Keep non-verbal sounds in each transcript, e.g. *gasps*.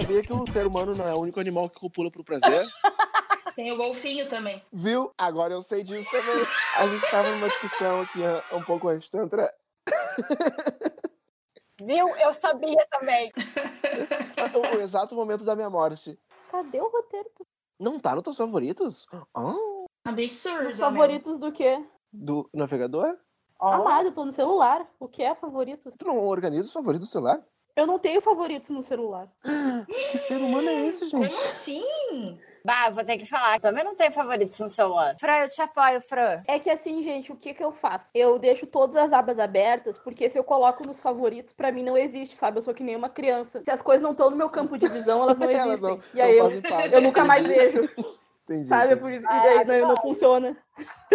sabia que o ser humano não é o único animal que copula pro prazer? *laughs* Tem o golfinho também. Viu? Agora eu sei disso também. A gente tava numa discussão aqui ah, um pouco antes de entrar. Viu? Eu sabia também. O, o exato momento da minha morte. Cadê o roteiro? Não tá nos teus favoritos? Ah, Absurdo. Os né? favoritos do quê? do navegador? Ó, Amado, eu tô no celular. O que é favoritos? Tu não organiza os favoritos do celular? Eu não tenho favoritos no celular. Que ser humano é esse, Como gente? assim? Bah, vou ter que falar. Também não tem favoritos no celular. Fran, eu te apoio, Fran. É que assim, gente, o que que eu faço? Eu deixo todas as abas abertas, porque se eu coloco nos favoritos, pra mim não existe, sabe? Eu sou que nem uma criança. Se as coisas não estão no meu campo de visão, elas não existem. *laughs* Elas não- e aí eu, eu nunca mais vejo, Entendi. sabe? É entendi. por isso que daí não, não funciona.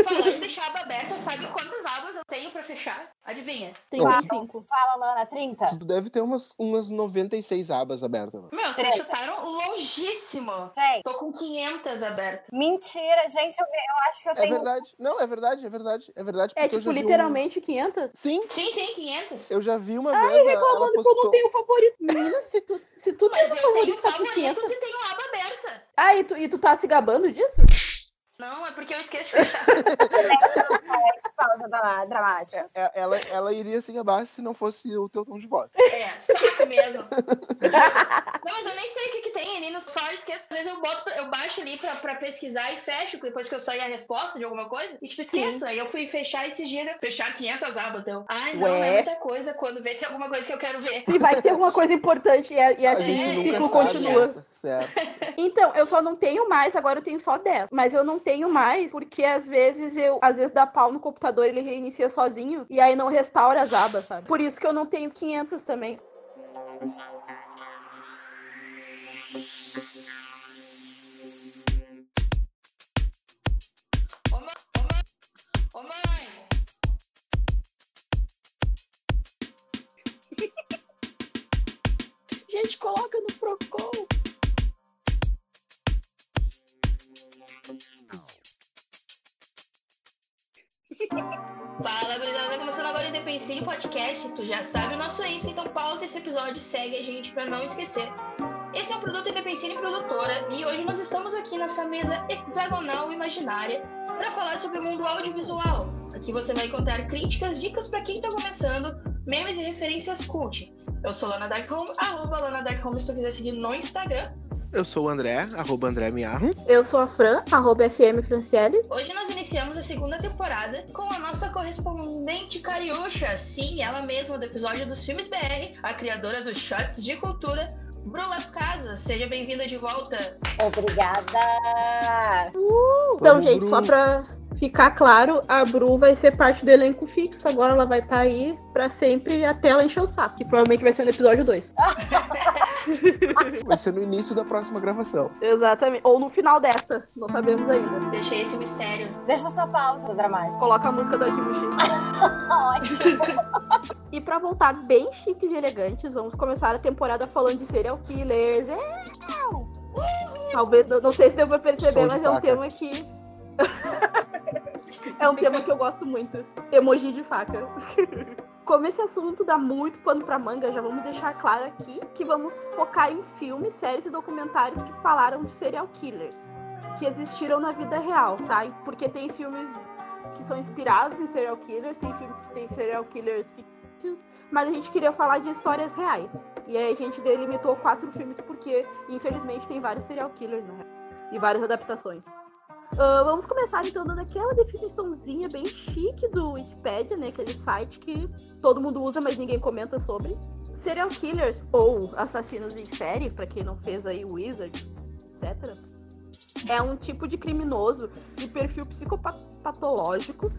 Falando em deixar a aba aberta, sabe quantas abas eu tenho pra fechar? Adivinha? Tem Não, 25. Fala, Lana, 30? Tu deve ter umas, umas 96 abas abertas. mano. Meu, vocês chutaram longíssimo. Sei. Tô com 500 abertas. Mentira, gente, eu, eu acho que eu É tenho. verdade. Não, é verdade, é verdade. É verdade. É porque eu tipo, já vi um- literalmente 500? Sim, Sim, sim, 500. eu já vi uma Ai, vez. ela reclamando que eu postou. não tenho favorito. Menina, se tu, se tu tem Mas eu tenho favorito, tá com 500. favoritos e tenho aba aberta. Ah, e tu, e tu tá se gabando disso? Não, é porque eu esqueço de fechar. *laughs* pausa da- dramática. É, ela, ela iria se gabar se não fosse o teu tom de voz. É, saco mesmo. Não, mas eu nem sei o que, que tem ali no só esqueço. Às vezes eu boto, eu baixo ali pra, pra pesquisar e fecho depois que eu sair a resposta de alguma coisa. E tipo, esqueço. Aí eu fui fechar esses dias, né? fechar 500 abas. Deu. Ai, não, não Ué. é muita coisa. Quando vê, tem alguma coisa que eu quero ver. E vai ter alguma coisa importante e, a- e assim gente o ciclo sabe. continua. Certo. certo. Então, eu só não tenho mais, agora eu tenho só 10. Mas eu não tenho mais porque às vezes eu, às vezes dá pau no computador, ele reinicia sozinho e aí não restaura as abas, sabe? Por isso que eu não tenho 500 também. Ô, mãe, ô, mãe, ô, *laughs* mãe. Gente, coloca no Procon. O Indepensinho Podcast. Tu já sabe o nosso Insta, então pausa esse episódio e segue a gente pra não esquecer. Esse é o Produto Indepensinho Produtora e hoje nós estamos aqui nessa mesa hexagonal imaginária para falar sobre o mundo audiovisual. Aqui você vai encontrar críticas, dicas pra quem tá começando, memes e referências cult. Eu sou Lana Dark Home, arroba Lana Dark Home se tu quiser seguir no Instagram. Eu sou o André, arroba André Miarro. Eu sou a Fran, arroba FM Franciele. Hoje nós iniciamos a segunda temporada com a nossa correspondente Cariúcha, sim, ela mesma do episódio dos filmes BR, a criadora dos shots de cultura, Brulas Casas. Seja bem-vinda de volta. Obrigada. Então, Vamos, gente, Bru. só pra ficar claro, a Bru vai ser parte do elenco fixo. Agora ela vai estar aí pra sempre até ela encher o saco. Que provavelmente vai ser no episódio 2. *laughs* *laughs* Vai ser no início da próxima gravação. Exatamente. Ou no final desta. Não sabemos ainda. Deixei esse mistério. Deixa essa pausa dramática. Coloca a música do Arquivo X. Ótimo. *laughs* E pra voltar bem chiques e elegantes, vamos começar a temporada falando de serial killers. É! Talvez, não- não sei se deu pra perceber, mas é um tema que. *laughs* é um tema que eu gosto muito. Emoji de faca. Como esse assunto dá muito pano pra manga, já vamos deixar claro aqui que vamos focar em filmes, séries e documentários que falaram de serial killers, que existiram na vida real, tá? Porque tem filmes que são inspirados em serial killers, tem filmes que tem serial killers fictícios, mas a gente queria falar de histórias reais. E aí a gente delimitou quatro filmes porque, infelizmente, tem vários serial killers real. E várias adaptações. Ah, vamos começar então dando aquela definiçãozinha bem chique do Wikipedia, né? Aquele site que todo mundo usa, mas ninguém comenta sobre. Serial killers, ou assassinos em série, pra quem não fez aí Wizard, etc. É um tipo de criminoso de perfil psicopatológico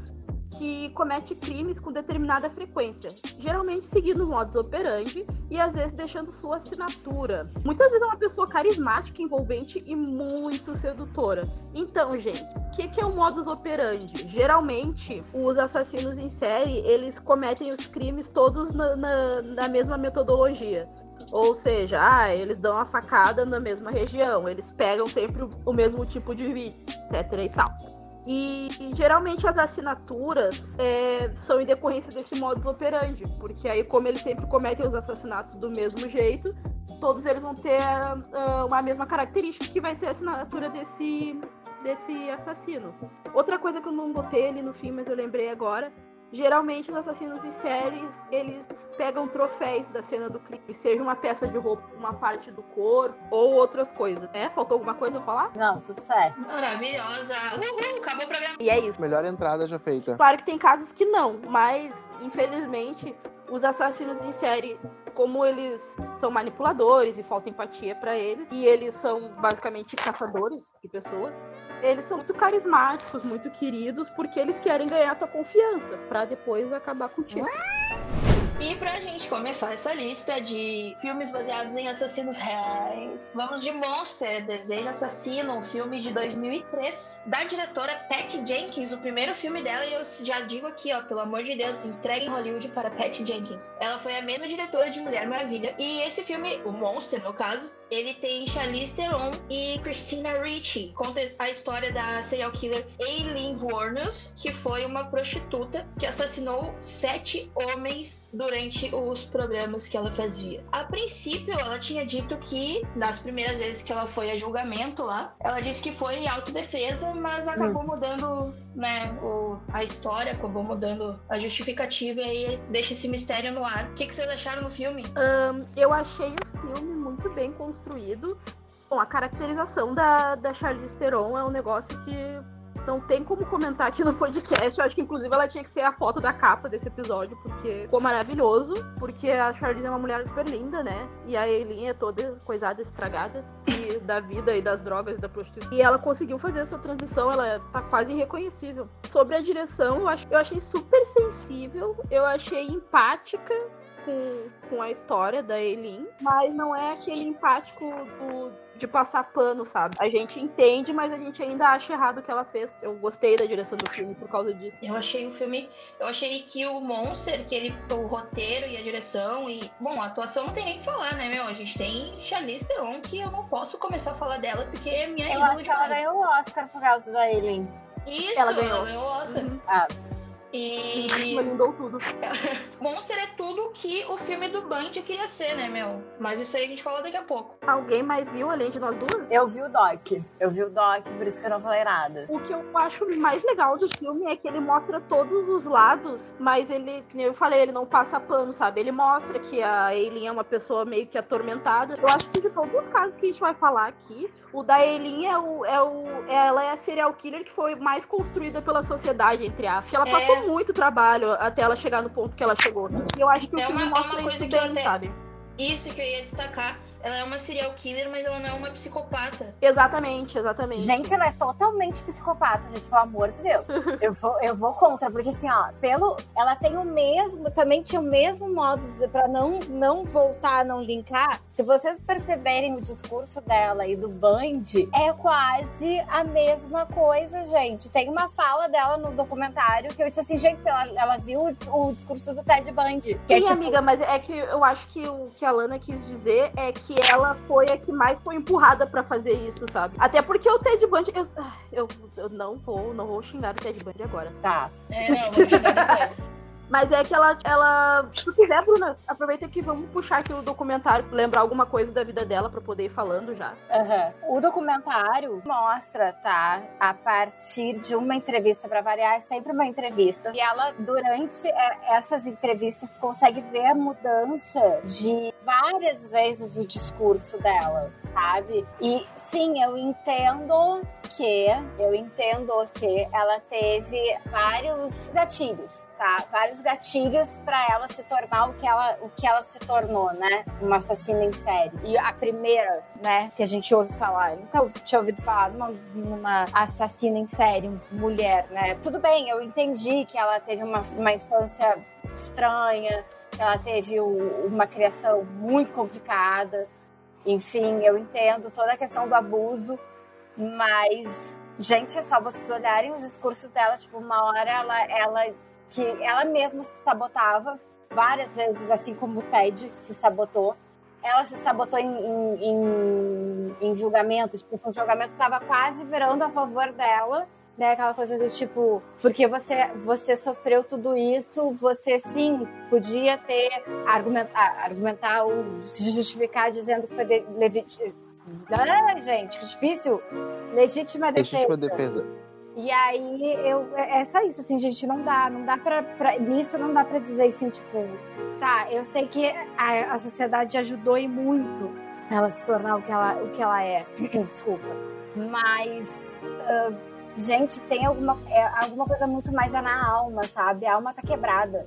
que comete crimes com determinada frequência, geralmente seguindo modus operandi e às vezes deixando sua assinatura. Muitas vezes é uma pessoa carismática, envolvente e muito sedutora. Então, gente, o que, que é o modus operandi? Geralmente, os assassinos em série, eles cometem os crimes todos na, na, na mesma metodologia. Ou seja, ah, eles dão a facada na mesma região, eles pegam sempre o, o mesmo tipo de vítima, etc e tal. E, e, geralmente as assinaturas é, são em decorrência desse modus operandi, porque aí, como eles sempre cometem os assassinatos do mesmo jeito, todos eles vão ter uh, uma mesma característica que vai ser a assinatura desse, desse assassino. Outra coisa que eu não botei ali no filme, mas eu lembrei agora, geralmente os assassinos em séries, eles pegam troféus da cena do crime, seja uma peça de roupa, uma parte do corpo ou outras coisas, né? Faltou alguma coisa a falar? Não, tudo certo. Maravilhosa. Uhul, acabou o programa. E é isso. Melhor entrada já feita. Claro que tem casos que não, mas infelizmente os assassinos em série, como eles são manipuladores e falta empatia para eles, e eles são basicamente caçadores de pessoas, eles são muito carismáticos, muito queridos, porque eles querem ganhar a tua confiança, para depois acabar contigo. E pra gente começar essa lista de filmes baseados em assassinos reais, vamos de Monster, Desejo Assassino, um filme de 2003, da diretora Patty Jenkins, o primeiro filme dela, e eu já digo aqui, ó, pelo amor de Deus, entregue Hollywood para Patty Jenkins. Ela foi a mesma diretora de Mulher Maravilha, e esse filme, o Monster, no caso, ele tem Charlize Theron e Christina Ricci. Conta a história da serial killer Aileen Wuornos, que foi uma prostituta que assassinou sete homens durante os programas que ela fazia. A princípio, ela tinha dito que, nas primeiras vezes que ela foi a julgamento lá, ela disse que foi em autodefesa, mas acabou hum. mudando né, o, a história, acabou mudando a justificativa e aí deixa esse mistério no ar. O que, que vocês acharam no filme? Um, eu achei o filme muito bem construído. Bom, a caracterização da, da Charlize Theron é um negócio que não tem como comentar aqui no podcast. Eu acho que, inclusive, ela tinha que ser a foto da capa desse episódio, porque ficou maravilhoso. Porque a Charlize é uma mulher super linda, né? E a Eileen é toda coisada, estragada e *laughs* da vida e das drogas e da prostituição. E ela conseguiu fazer essa transição, ela tá quase irreconhecível. Sobre a direção, eu, acho, eu achei super sensível, eu achei empática com, com a história da Eileen, mas não é aquele empático do, de passar pano, sabe? A gente entende, mas a gente ainda acha errado o que ela fez. Eu gostei da direção do filme por causa disso. Eu achei o filme. Eu achei que o Monster, que ele. O roteiro e a direção e. Bom, a atuação não tem nem que falar, né, meu? A gente tem Charlize Theron, que eu não posso começar a falar dela porque é minha Eu acho que ela ganhou o Oscar por causa da Eileen. Isso, ela ganhou, ela ganhou o Oscar. Uhum. Ah. E. *laughs* Lindou tudo. *laughs* Monster é tudo que o filme do Band queria ser, né, meu? Mas isso aí a gente fala daqui a pouco. Alguém mais viu além de nós duas? Eu vi o Doc. Eu vi o Doc, por isso que eu não falei nada. O que eu acho mais legal do filme é que ele mostra todos os lados, mas ele, como eu falei, ele não passa pano, sabe? Ele mostra que a Eileen é uma pessoa meio que atormentada. Eu acho que de todos os casos que a gente vai falar aqui, o da Eileen é o, é o. Ela é a serial killer que foi mais construída pela sociedade, entre aspas. Que ela é... muito trabalho até ela chegar no ponto que ela chegou. E eu acho que é o filme uma, mostra é uma coisa isso que bem, até... sabe? Isso que eu ia destacar ela é uma serial killer, mas ela não é uma psicopata. Exatamente, exatamente. Gente, ela é totalmente psicopata, gente, pelo amor de Deus. eu, vou, eu vou contra, porque assim, ó, pelo. Ela tem o mesmo, também tinha o mesmo modo para não, não voltar, não linkar. Se vocês perceberem o discurso dela e do Band, é quase a mesma coisa, gente. Tem uma fala dela no documentário que eu disse assim, gente, ela, ela viu o, o discurso do Ted Bundy. Sim, é, tipo... amiga, mas é que eu acho que o que a Lana quis dizer é que que ela foi a que mais foi empurrada para fazer isso, sabe? Até porque o Ted Bundy. Eu, eu, eu, não, vou, não vou xingar o Ted Bundy agora. Tá. É, não, vou xingar depois. Mas é que ela, ela. Se tu quiser, Bruna, aproveita que vamos puxar aqui o documentário, lembrar alguma coisa da vida dela para poder ir falando já. Uhum. O documentário mostra, tá? A partir de uma entrevista para variar, é sempre uma entrevista. E ela, durante é, essas entrevistas, consegue ver a mudança de várias vezes o discurso dela, sabe? E sim, eu entendo que eu entendo que ela teve vários gatilhos, tá? Vários gatilhos para ela se tornar o que ela, o que ela se tornou, né? Uma assassina em série. E a primeira, né, que a gente ouve falar, eu nunca tinha ouvido falar numa, numa assassina em série, mulher, né? Tudo bem, eu entendi que ela teve uma, uma infância estranha, que ela teve o, uma criação muito complicada. Enfim, eu entendo toda a questão do abuso, mas, gente, é só vocês olharem os discursos dela, tipo, uma hora ela, ela, que ela mesma se sabotava várias vezes, assim como o Ted se sabotou. Ela se sabotou em, em, em, em julgamento, tipo, o julgamento estava quase virando a favor dela né? Aquela coisa do tipo, porque você, você sofreu tudo isso, você sim podia ter argumentar, argumentar ou se justificar dizendo que foi de, levi, ah, gente, que difícil. Legítima defesa. Legítima defesa. E aí eu é só isso, assim, gente, não dá, não dá pra, pra nisso não dá pra dizer assim, tipo, tá, eu sei que a, a sociedade ajudou e muito ela se tornar o que ela, o que ela é. *clears throat* Desculpa. Mas uh, gente, tem alguma, é, alguma coisa muito mais na alma, sabe? A alma tá quebrada.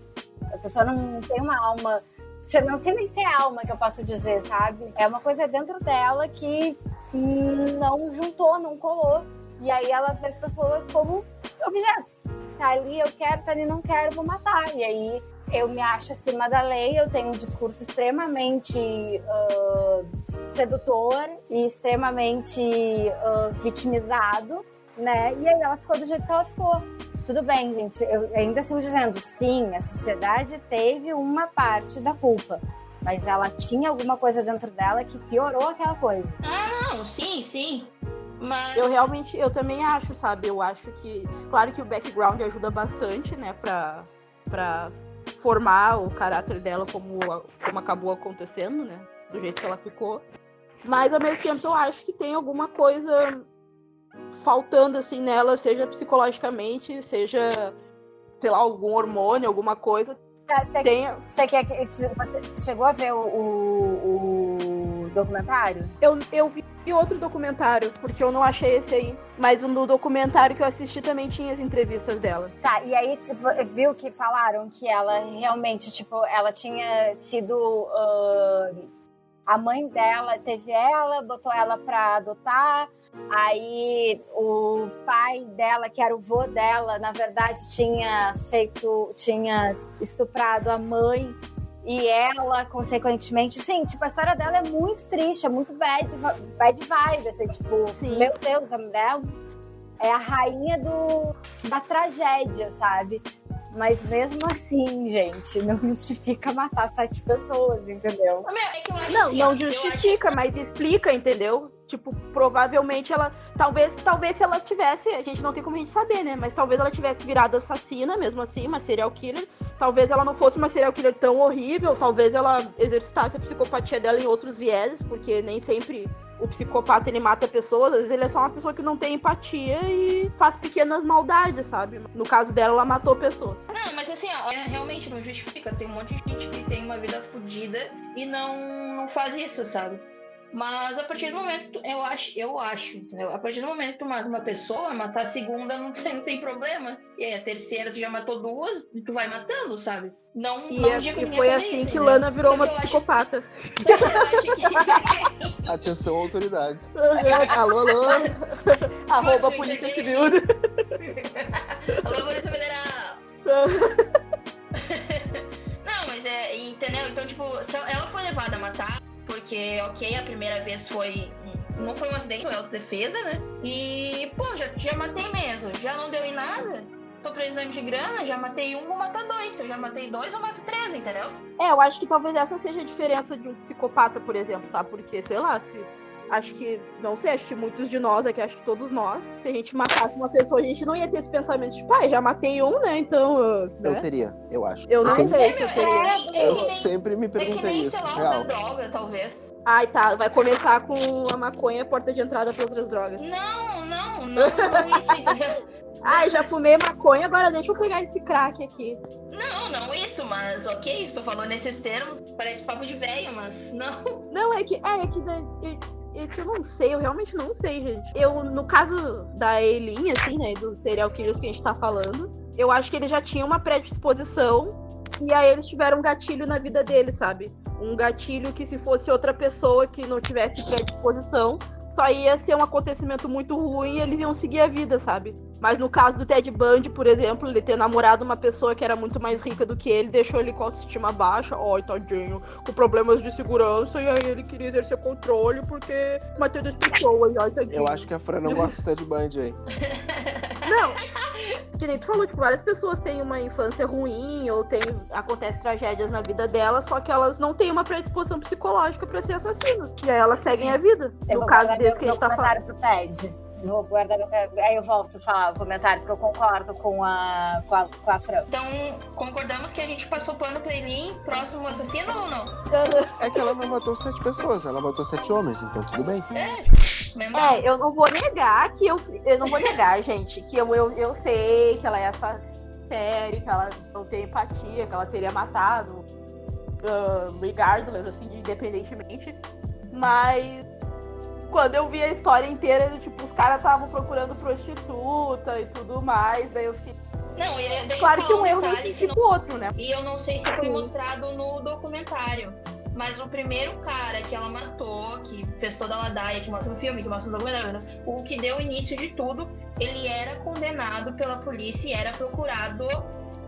A pessoa não tem uma alma. Você não sei nem se é alma que eu posso dizer, sabe? É uma coisa dentro dela que não juntou, não colou. E aí ela vê as pessoas como objetos. Tá ali, eu quero, tá ali, não quero, vou matar. E aí eu me acho acima da lei, eu tenho um discurso extremamente uh, sedutor e extremamente uh, vitimizado, né? E aí ela ficou do jeito que ela ficou. Tudo bem, gente, eu ainda sigo dizendo, sim, a sociedade teve uma parte da culpa. Mas ela tinha alguma coisa dentro dela que piorou aquela coisa. Ah, não, sim, sim. Mas... Eu realmente, eu também acho, sabe? Eu acho que, claro que o background ajuda bastante, né, pra, pra formar o caráter dela como, como acabou acontecendo, né? Do jeito que ela ficou. Mas ao mesmo tempo eu acho que tem alguma coisa faltando assim nela, seja psicologicamente, seja, sei lá, algum hormônio, alguma coisa. Tá, você, tem... você, quer, você chegou a ver o, o, o documentário? Eu, eu vi outro documentário, porque eu não achei esse aí. Mas um documentário que eu assisti também tinha as entrevistas dela. Tá, e aí viu que falaram que ela realmente, tipo, ela tinha sido. Uh, a mãe dela teve ela, botou ela pra adotar. Aí o pai dela, que era o vô dela, na verdade tinha feito, tinha estuprado a mãe e ela, consequentemente, sim, tipo, a história dela é muito triste, é muito bad, bad vibe, assim, tipo, sim. meu Deus, a mulher é a rainha do, da tragédia, sabe? Mas mesmo assim, gente, não *laughs* justifica matar sete pessoas, entendeu? É não, assim, não justifica, mas explica, entendeu? Tipo, provavelmente ela. Talvez, talvez se ela tivesse. A gente não tem como a gente saber, né? Mas talvez ela tivesse virado assassina, mesmo assim, uma serial killer. Talvez ela não fosse uma serial killer tão horrível. Talvez ela exercitasse a psicopatia dela em outros vieses, porque nem sempre o psicopata ele mata pessoas, às vezes ele é só uma pessoa que não tem empatia e faz pequenas maldades, sabe? No caso dela, ela matou pessoas. Não, mas assim, ó, é, realmente não justifica. Tem um monte de gente que tem uma vida fodida e não, não faz isso, sabe? Mas a partir do momento que tu, eu acho, eu acho, entendeu? a partir do momento que tu mata uma pessoa, matar a segunda não tem, não tem problema. E aí a terceira tu já matou duas e tu vai matando, sabe? Não, e não é, digo e foi assim isso, que Lana virou uma psicopata. Que... *laughs* Atenção, autoridades. *laughs* alô, alô. *laughs* Arroba Polícia Civil. alô, Polícia Federal. não, mas é, entendeu? Então, tipo, ela foi levada a matar porque, ok, a primeira vez foi. Não foi um acidente, foi autodefesa, né? E, pô, já, já matei mesmo. Já não deu em nada. Tô precisando de grana, já matei um, vou matar dois. Se eu já matei dois, eu mato três, entendeu? É, eu acho que talvez essa seja a diferença de um psicopata, por exemplo, sabe? Porque, sei lá, se acho que, não sei, acho que muitos de nós aqui, acho que todos nós, se a gente matasse uma pessoa, a gente não ia ter esse pensamento de, pai, já matei um, né? Então. Né? Eu teria, eu acho. Eu não eu sei se eu teria. É, é, eu sempre me perguntei é que nem, isso. Sei lá, real. droga, talvez. Ai, tá. Vai começar com a maconha, porta de entrada para outras drogas. Não, não, não, não isso, entendeu? *laughs* Ai, já fumei maconha, agora deixa eu pegar esse crack aqui. Não, não isso, mas ok, estou falando nesses termos, parece papo de velho, mas não. Não, é que, é, é que é que eu não sei, eu realmente não sei, gente. Eu, no caso da Eileen, assim, né, do serial killers que a gente tá falando, eu acho que ele já tinha uma predisposição e aí eles tiveram um gatilho na vida dele, sabe? Um gatilho que se fosse outra pessoa que não tivesse predisposição, só ia ser um acontecimento muito ruim e eles iam seguir a vida, sabe? Mas no caso do Ted Bundy, por exemplo, ele ter namorado uma pessoa que era muito mais rica do que ele, deixou ele com autoestima baixa, ai, tadinho, com problemas de segurança, e aí ele queria exercer controle porque matou duas pessoas, ai, tadinho. Eu acho que a Fran não *laughs* gosta do Ted Bundy aí. *laughs* Não, que nem tu falou, tipo, várias pessoas têm uma infância ruim ou tem, acontece tragédias na vida delas, só que elas não têm uma predisposição psicológica para ser assassinas. E aí elas seguem Sim. a vida. Eu no caso desse que a gente tá falando. pro Ted. Vou guardar meu... Aí eu volto a falar o comentário, porque eu concordo com a, com a, com a Fran. Então, concordamos que a gente passou pano pra Eileen, próximo assassino ou não? É que ela não matou sete pessoas, ela matou sete homens, então tudo bem. Mesmo? É, eu não vou negar que eu. Eu não vou negar, gente, que eu, eu, eu sei que ela é essa série, que ela não tem empatia, que ela teria matado. Uh, regardless, assim, independentemente. Mas quando eu vi a história inteira, tipo, os caras estavam procurando prostituta e tudo mais, daí eu fiquei. Não, e deixa Claro que um erro não justifica o outro, né? E eu não sei se foi Sim. mostrado no documentário. Mas o primeiro cara que ela matou, que fez toda a ladaia, que mostra no filme, que mostra no documentário, o que deu início de tudo, ele era condenado pela polícia e era procurado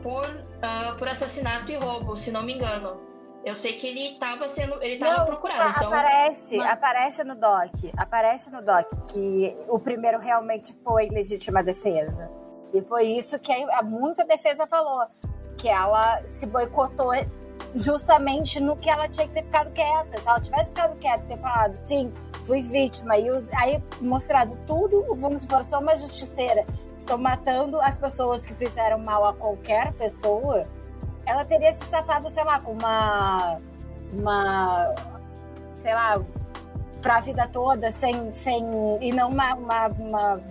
por, ah, por assassinato e roubo, se não me engano. Eu sei que ele estava sendo. Ele estava Não, procurado. a- Então, aparece, mas- aparece no doc, aparece no doc que o primeiro realmente foi legítima defesa. E foi isso que a, muita defesa falou, que ela se boicotou justamente no que ela tinha que ter ficado quieta. Se ela tivesse ficado quieta ter falado, sim, fui vítima, e os- aí mostrado tudo, vamos supor, sou uma justiceira, estou matando as pessoas que fizeram mal a qualquer pessoa, ela teria se safado, sei lá, com uma. uma. sei lá, pra vida toda, sem. sem e não uma, uma, uma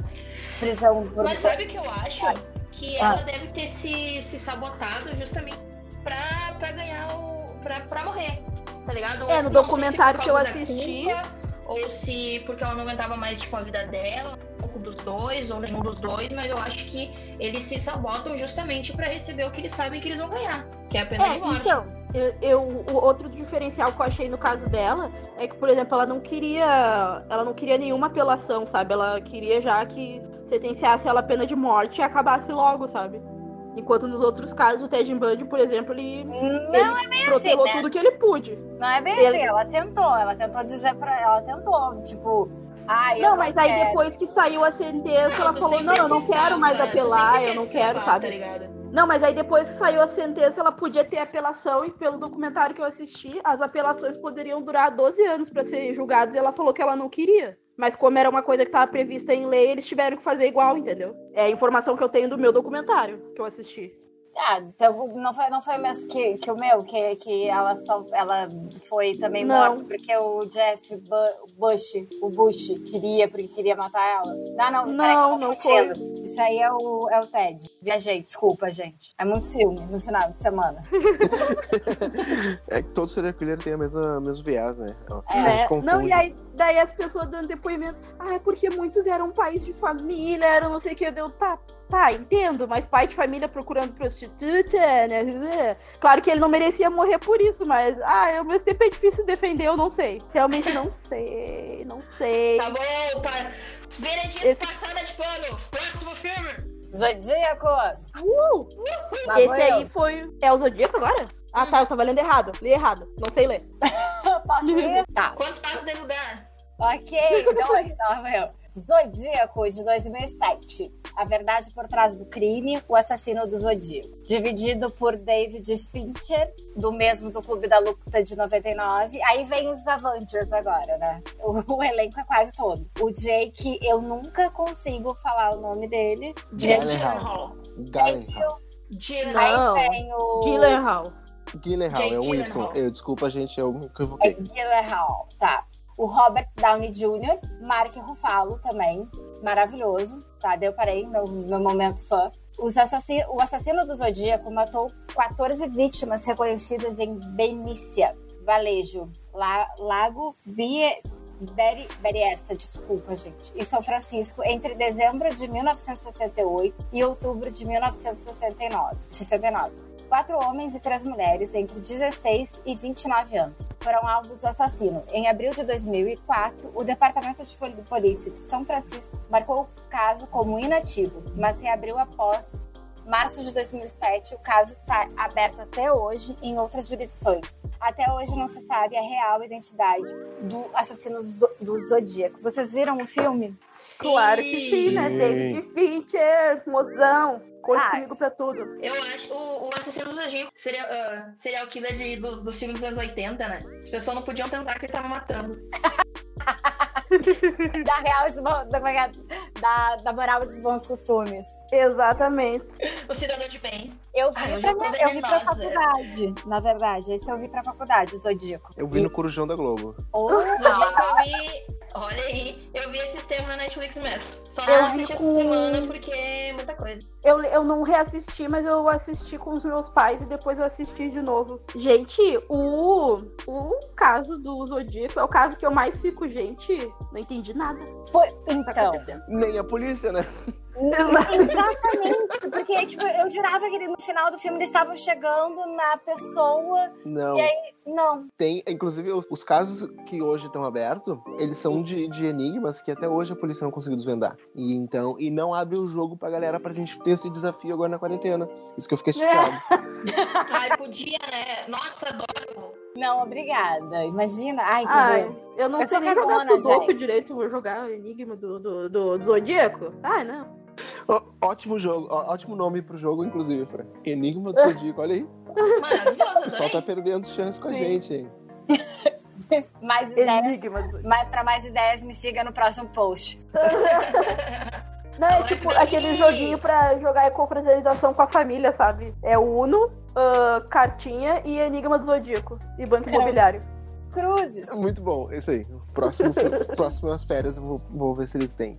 prisão por. Mas sabe o que eu acho? Que Ah. ela deve ter se, se sabotado justamente pra, pra ganhar o. Pra, pra morrer. Tá ligado? É, no Não se documentário por que eu assisti- culpa, ou se porque ela não aguentava mais, tipo, a vida dela, um pouco dos dois, ou nenhum dos dois, mas eu acho que eles se sabotam justamente pra receber o que eles sabem que eles vão ganhar, que é a pena É, de morte. então, eu, eu- o outro diferencial que eu achei no caso dela é que, por exemplo, ela não queria. Ela não queria nenhuma apelação, sabe? Ela queria já que sentenciasse ela a pena de morte e acabasse logo, sabe? Enquanto nos outros casos, o Ted Bundy, por exemplo, ele, Não, ele protelou né? tudo que ele pôde. não é bem ele- assim, ela tentou, ela tentou dizer pra ela, tentou, tipo, ai, eu Não, mas aí quero. depois que saiu a sentença, ela falou, não, eu não quero mais tu apelar, eu não quero, salvar, sabe? Tá? Não, mas aí depois que saiu a sentença, ela podia ter apelação e pelo documentário que eu assisti, as apelações poderiam durar 12 anos para serem julgadas e ela falou que ela não queria. Mas como era uma coisa que estava prevista em lei, eles tiveram que fazer igual, entendeu? É a informação que eu tenho do meu documentário que eu assisti. Ah, então não foi, não foi mesmo que, que o meu, que, que ela só ela foi também Não. morta porque o Jeff Bu- Bush, o Bush, queria, porque queria matar ela. Não, não, Não, não confundindo. Isso aí é o, é o Ted. Viajei, desculpa, gente. É muito filme no final de semana. *laughs* É que todo serial killer tem a mesma, mesmo viés, né? É. Confunde. Não, e aí daí as pessoas dando depoimento, ah, é porque muitos eram pais de família, eram não sei o que, deu, tá, tá, entendo, mas pai de família procurando prostituta? Claro que ele não merecia morrer por isso, mas, ah, ao mesmo tempo é difícil defender, eu não sei. Realmente não sei, não sei. Tá bom, pa... Veredito Esse- passada de pano. Próximo filme. Zodíaco! Uh! Vou Esse aí eu. foi. É o Zodíaco agora? Ah, tá, eu tava lendo errado. Li errado. Não sei ler. *laughs* Posso? *laughs* Tá. Quantos passos devo dar? Ok, dois, tá vendo? Zodíaco de 2007. A verdade por trás do crime, o assassino do Zodíaco. Dividido por David Fincher, do mesmo do Clube da Luta de 99. Aí vem os Avengers agora, né? O, *laughs* o elenco é quase todo. O Jake, eu nunca consigo falar o nome dele. Gyllenhaal. Gyllenhaal. Aí vem o Gyllenhaal. Gyllenhaal, é o. Gyllenhaal. Eu, desculpa, gente, eu me É equivoquei. Gyllenhaal, tá. O Robert Downey Jr., Mark Ruffalo também, maravilhoso, tá? Daí eu parei, meu, meu momento fã. Assassino, o assassino do Zodíaco matou 14 vítimas reconhecidas em Benícia, Valejo, La, Lago Bie, Beri, Beriessa, desculpa, gente, em São Francisco, entre dezembro de 1968 e outubro de 1969. 69. Quatro homens e três mulheres entre 16 e 29 anos foram alvos do assassino. Em abril de 2004, o Departamento de Pol- Polícia de São Francisco marcou o caso como inativo, mas reabriu após março de 2007. O caso está aberto até hoje em outras jurisdições. Até hoje não se sabe a real identidade do assassino do, do Zodíaco. Vocês viram o filme? Claro que sim, né? Sim. David Fincher, mozão. Conte Ah. comigo pra tudo. Eu acho o, o assassino do Zodíaco seria uh, serial killer de, do, do filme dos anos 80, né? As pessoas não podiam pensar que ele tava matando. *laughs* da real da, da, da moral dos bons costumes. Exatamente. O cidadão de bem. Eu vi, Ai, pra, eu eu vi pra venenosa. faculdade, na verdade. Esse eu vi pra faculdade, o Zodíaco. Eu vi no Corujão da Globo. Oh, Zodíaco eu vi. Olha aí, eu vi esse tema na Netflix mesmo. Só Eu não assisti vi essa com- semana porque é muita coisa. Eu, eu não reassisti, mas eu assisti com os meus pais e depois eu assisti de novo. Gente, o, o caso do Zodíaco é o caso que eu mais fico, gente, não entendi nada. foi, Tá então, acontecendo. Nem a polícia, né? Exatamente. Porque, tipo, eu jurava que no final do filme eles estavam chegando na pessoa. Não. E aí, não. Tem, inclusive, os, os casos que hoje estão abertos, eles são de, de enigmas que até hoje a polícia não conseguiu desvendar. E então, e não abre o jogo pra galera pra gente ter esse desafio agora na quarentena. Isso que eu fiquei chateado. *laughs* Ai, podia, né? Nossa, adoro. Não, obrigada. Imagina. Ai, que Ai, eu não Eu sei nem jogar Sudoku direito, vou jogar o Enigma do, do, do, do Zodíaco. Ai, não. Ó, ótimo jogo, ó, ótimo nome pro jogo, inclusive, Fran. Enigma do Zodíaco, olha aí. Maravilhoso, O pessoal tá perdendo chance com a Sim. gente, hein? *laughs* Mais ideias. Enigma Zodíaco. Mas pra mais ideias, me siga no próximo post. *laughs* Não, é tipo aquele joguinho pra jogar em confraternização com a família, sabe? É Uno, ah, cartinha e Enigma do Zodíaco. E Banco. Imobiliário. Cruzes. É Muito bom, é isso aí. Próximo, *laughs* próximas férias eu vou, vou ver se eles têm.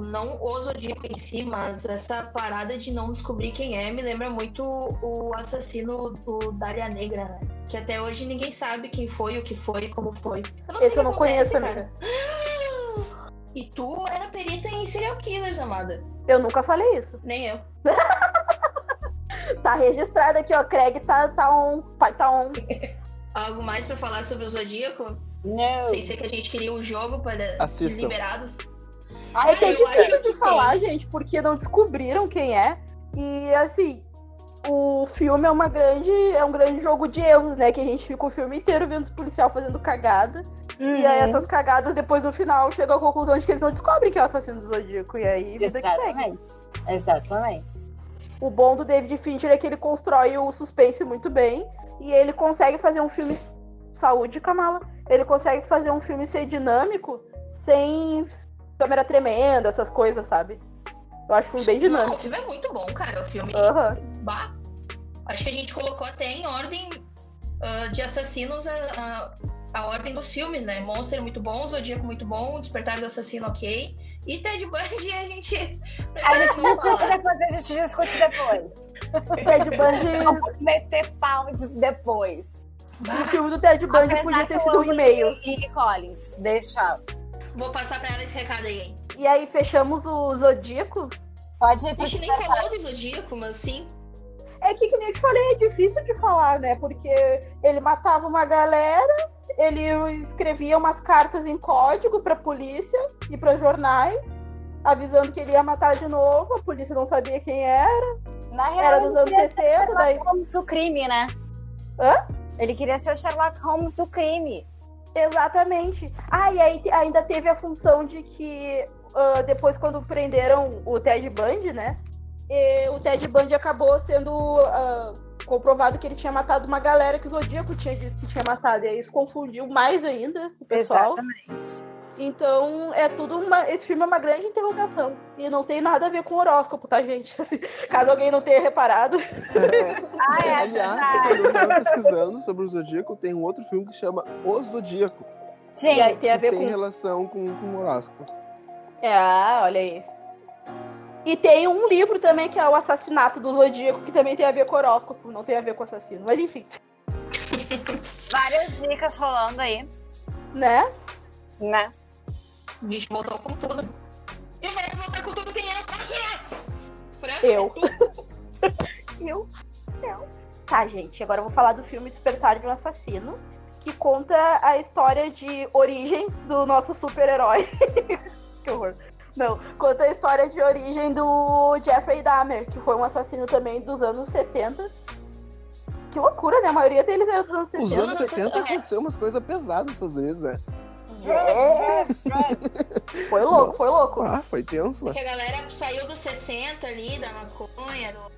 Não o Zodíaco em si, mas essa parada de não descobrir quem é me lembra muito o assassino do Dália Negra, né? Que até hoje ninguém sabe quem foi, o que foi, como foi. Eu não Esse eu não que acontece, conheço, amiga. *gasps* E tu era perita em serial killers, amada. Eu nunca falei isso. Nem eu. *laughs* Tá registrado aqui, ó. Craig tá, tá on. Pai tá on. *laughs* Algo mais pra falar sobre o Zodíaco? Não. Sem ser que a gente queria um jogo para Assistam. liberados. É que é difícil que de falar, gente, porque não descobriram quem é. E assim, o filme é uma grande. É um grande jogo de erros, né? Que a gente fica o filme inteiro vendo os policial fazendo cagada. E aí essas cagadas, depois no final, chegam à conclusão de que eles não descobrem quem é o assassino do Zodíaco. E aí, vida que segue. Exatamente. Exatamente. O bom do David Fincher é que ele constrói o suspense muito bem. E ele consegue fazer um filme. Saúde, Kamala. Ele consegue fazer um filme ser dinâmico sem câmera tremenda, essas coisas, sabe? Eu acho o filme bem Não, o dinâmico. filme é muito bom, cara. O filme. Aham. Bah. Acho que a gente colocou até em ordem ah, de assassinos a, a, a ordem dos filmes, né? Monster é muito bom, Zodíaco muito bom, Despertar do Assassino ok. E Ted Bundy a gente. *laughs* A gente discute depois, a gente discute depois. Ted Bundy. *laughs* Vamos meter pau de- depois. o filme do Ted Bundy Apesar podia ter sido um e-mail. Lily Collins. Deixa. Vou passar pra ela esse recado aí. hein? E aí fechamos o Zodíaco. Pode ir A gente nem falou do Zodíaco, mas sim. É que, que nem eu te falei, é difícil de falar, né? Porque ele matava uma galera, ele escrevia umas cartas em código pra polícia e pra jornais, avisando que ele ia matar de novo, a polícia não sabia quem era, Na real, era dos anos queria ser 60, daí. Sherlock Holmes do crime, né? Hã? Ele queria ser o Sherlock Holmes do crime. Exatamente. Ah, e aí ainda teve a função de que ah, depois, quando prenderam o Ted Bundy, né? o Ted Bundy acabou sendo ah, comprovado que ele tinha matado uma galera que o Zodíaco tinha dito que tinha matado. E aí isso confundiu mais ainda o pessoal. Exatamente. Então, é tudo uma. Esse filme é uma grande interrogação. E não tem nada a ver com horóscopo, tá, gente? *laughs* Caso alguém não tenha reparado. Ah, é Aliás, quando eu estava pesquisando sobre o Zodíaco, tem um outro filme que chama O Zodíaco. Sim. E aí tem a ver tem com. relação com, com o horóscopo. É, ah, olha aí. E tem um livro também que é o Assassinato do Zodíaco, que também tem a ver com horóscopo, não tem a ver com assassino. Mas enfim, Várias dicas rolando aí, né? né? O bicho voltou com tudo. E vai voltar com tudo quem é a próxima? Fran? Eu. Eu. Não. Tá, gente, agora eu vou falar do filme Despertar de um Assassino, que conta a história de origem do nosso super-herói. *laughs* que horror. Não, conta a história de origem do Jeffrey Dahmer, que foi um assassino também dos anos 70. Que loucura, né? A maioria deles é dos anos 70. Os anos Não, 70 é. aconteceu umas coisas pesadas nos Estados Unidos, né? Foi louco, foi louco. Ah, foi tenso lá. Porque a galera saiu dos 60 ali, da maconha, do.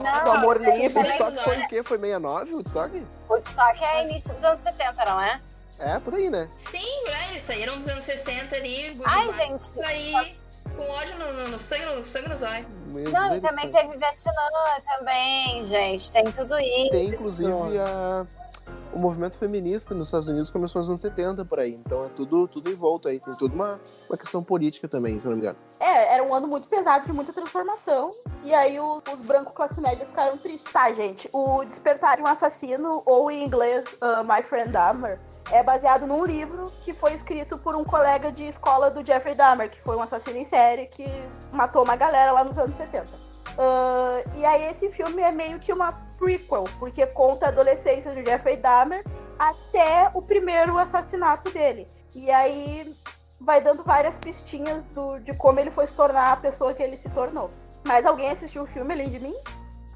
Não, Do amor isso O aí- livre. Woodstock foi o quê? Foi 69 o Woodstock? O Woodstock é início dos anos 70, não é? É, por aí, né? Sim, né? Eles saíram dos anos 60 ali. Ai, gente. Pra ir com ódio no, no, no sangue, no sangue nos olhos. Não, e também teve Vietnã também, gente. Tem tudo isso. Tem, inclusive, a... o movimento feminista nos Estados Unidos começou nos anos 70 por aí. Então é tudo, tudo em volta aí. Tem toda uma, uma questão política também, se não me engano. É, era um ano muito pesado, de muita transformação. E aí o- os brancos classe média ficaram tristes. Tá, gente, o Despertar de um Assassino, ou em inglês, uh, My Friend Dahmer, é baseado num livro que foi escrito por um colega de escola do Jeffrey Dahmer, que foi um assassino em série que matou uma galera lá nos anos 70. Ah, e aí esse filme é meio que uma prequel, porque conta a adolescência do Jeffrey Dahmer até o primeiro assassinato dele. E aí vai dando várias pistinhas do- de como ele foi se tornar a pessoa que ele se tornou. Mas alguém assistiu o filme além de mim?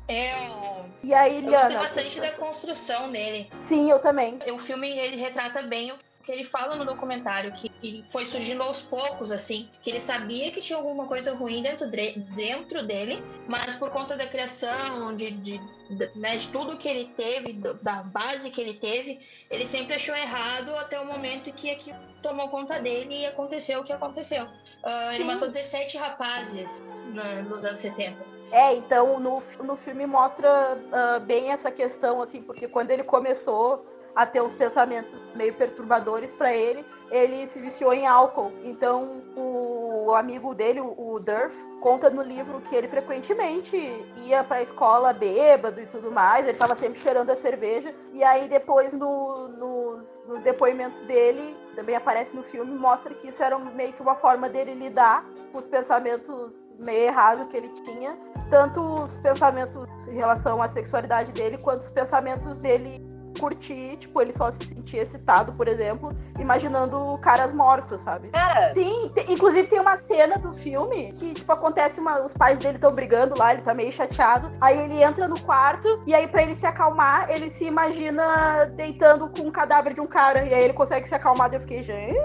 Eu, E aí, eu gostei Liana? bastante da construção dele. Sim, eu também. O filme ele retrata bem o que ele fala no documentário, que ele foi surgindo aos poucos, assim, que ele sabia que tinha alguma coisa ruim dentro, dre- dentro dele, mas por conta da criação, de, de, de- né, de tudo que ele teve, da base que ele teve, ele sempre achou errado até o momento que aquilo tomou conta dele e aconteceu o que aconteceu. Ah, ele matou 17 rapazes na- nos anos 70. É, então no, no filme mostra ah, bem essa questão, assim, porque quando ele começou a ter uns pensamentos meio perturbadores pra ele, ele se viciou em álcool. Então o amigo dele, o Durf, conta no livro que ele frequentemente ia pra escola bêbado e tudo mais, ele tava sempre cheirando a cerveja. E aí depois no- nos, nos depoimentos dele, também aparece no filme, mostra que isso era meio que uma forma dele lidar com os pensamentos meio errados que ele tinha tanto os pensamentos em relação à sexualidade dele, quanto os pensamentos dele curtir, tipo, ele só se sentia excitado, por exemplo, imaginando caras mortos, sabe? Cara, Sim, inclusive tem uma cena do filme que, tipo, acontece uma. Os pais dele estão brigando lá, ele tá meio chateado. Aí ele entra no quarto e aí, pra ele se acalmar, ele se imagina deitando com o cadáver de um cara. E aí ele consegue se acalmar. Daí eu fiquei, gente,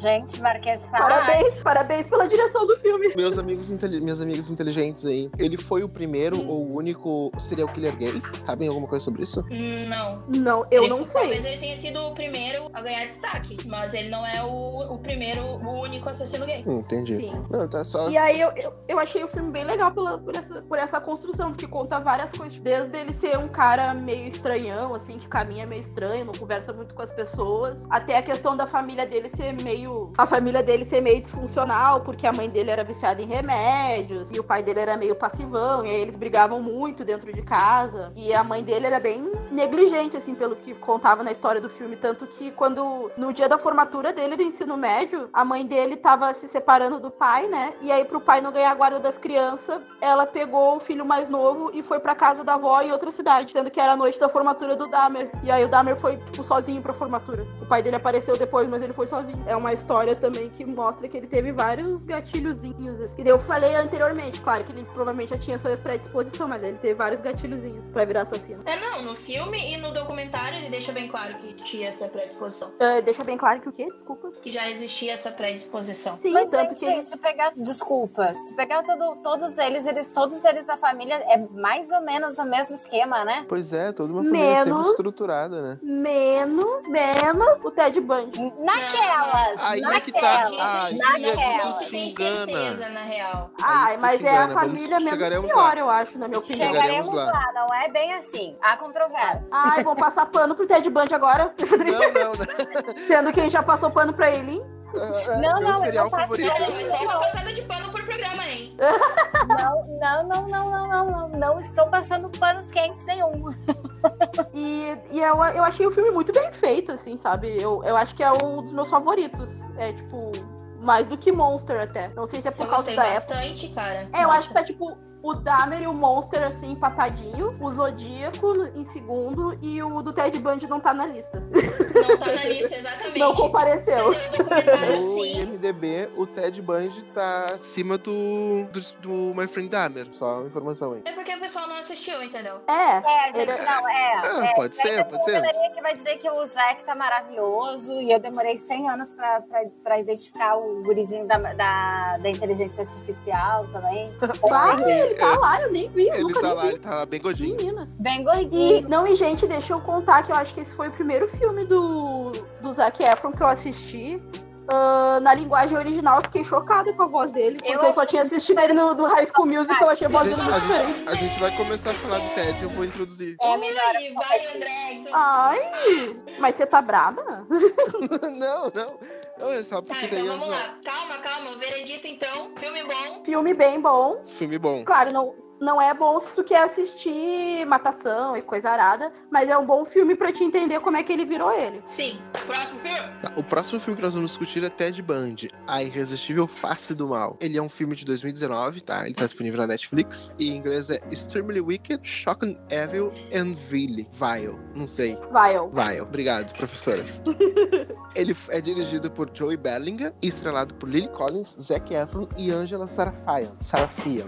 gente, Marquês Sá. parabéns, parabéns pela direção do filme. Meus amigos, minhas amigas inteligentes aí. Ele foi o primeiro ou o único serial killer gay? Sabem alguma coisa sobre isso? Não, Não, eu Ele não foi- Talvez sei. ele tenha sido o primeiro a ganhar destaque, mas ele não é o, o primeiro, o único assassino gay. Hum, entendi. Sim. Não, tá só. E aí eu, eu, eu achei o filme bem legal pela, por, essa, por essa construção, porque conta várias coisas. Desde ele ser um cara meio estranhão, assim, que caminha meio estranho, não conversa muito com as pessoas, até a questão da família dele ser meio. A família dele ser meio disfuncional, porque a mãe dele era viciada em remédios, e o pai dele era meio passivão, e aí eles brigavam muito dentro de casa. E a mãe dele era bem negligente, assim, pelo que contava na história do filme. Tanto que quando, no dia da formatura dele do ensino médio, a mãe dele tava se separando do pai, né? E aí, pro pai não ganhar a guarda das crianças, ela pegou o filho mais novo e foi pra casa da avó em outra cidade, sendo que era a noite da formatura do Dahmer. E aí o Dahmer foi, tipo, sozinho pra formatura. O pai dele apareceu depois, mas ele foi sozinho. É uma história também que mostra que ele teve vários gatilhozinhos, assim. E daí eu falei anteriormente, claro que ele provavelmente já tinha essa predisposição, mas ele teve vários gatilhozinhos pra virar assassino. É, não, no filme e no documentário ele deixa bem claro que tinha essa predisposição. Ah, deixa bem claro que o quê? Desculpa. Que já existia essa predisposição. Sim, Mas, tanto gente, que se pegar, desculpa, se pegar todo- todos eles, eles, todos eles da família, é mais ou menos o mesmo esquema, né? Pois é, toda uma família sempre Menos- estruturada, né? menos, menos o Ted Bundy. Naquelas, Aí é que tá. Aí naquela. é se tem certeza, na real. Ai, mas é a engana, vamos- família menos chegaremos pior, lá. eu acho, na minha opinião. Chegaremos lá. lá. não é bem assim. Há controvérsia. Ai, vão passar pano pro Ted Bundy agora, *laughs* Não, não, não. sendo que a gente já passou pano pra ele. hein? É, Não, meu não, eu serial não faço favorito. Hein? Não, não, não, não, não, não, não. Não estou passando panos quentes nenhum. E, e eu, eu achei o filme muito bem feito, assim, sabe? Eu, eu acho que é um dos meus favoritos. É, tipo, mais do que Monster até. Não sei se é por Eu causa da época. bastante, cara. É, eu Nossa. acho que tá tipo o Dahmer e o Monster assim empatadinho, o Zodíaco em segundo e o do Ted Bundy não tá na lista. Não tá na lista, exatamente. Não compareceu. *laughs* No documentário, No sim. IMDB, o Ted Bundy tá acima do, do, do My Friend Dahmer. Só uma informação aí. É porque o pessoal não assistiu, entendeu? É, É, gente, Ele- não, é. Ah, é, pode ser, pode uma ser. que vai dizer que o Zack tá maravilhoso e eu demorei 100 anos pra, pra, pra identificar o gurizinho da, da, da inteligência artificial também. *laughs* Vai, Sim, ele tá é. lá, eu nem vi, eu Ele nunca tá nem lá, vi. ele tá lá bem gordinho. Menina. Bem gordinho. não, e gente, deixa eu contar que eu acho que esse foi o primeiro filme do, do Zac Efron que eu assisti. Ah, na linguagem original, eu fiquei chocada com a voz dele. Porque Eu eu, só tinha assistido ele no, no High School Music, eu achei a voz dele muito a, diferente. gente, a gente vai começar a falar do Ted, eu vou introduzir. É melhor. Ui, vai, André. então- Ai, mas você tá brava? *laughs* não, não. Não, é só Tá, porque então daí eu vamos já- lá. Calma, calma. Veredito, então. Filme bem bom. Filme bom. Claro, não, não é bom se tu quer assistir matação e coisa arada, mas é um bom filme pra te entender como é que ele virou ele. Sim. Próximo filme. Tá, O próximo filme que nós vamos discutir é Ted Bundy, A Irresistível Face do Mal. Ele é um filme de 2019, tá? Ele tá disponível na Netflix. E em inglês é Extremely Wicked, Shocking Evil and Vile. Vile. Não sei. Vile. Vile. Obrigado, professoras. *laughs* Ele é dirigido por Joey Bellinger e estrelado por Lily Collins, Zac Efron e Angela Sarafian. Sarafian.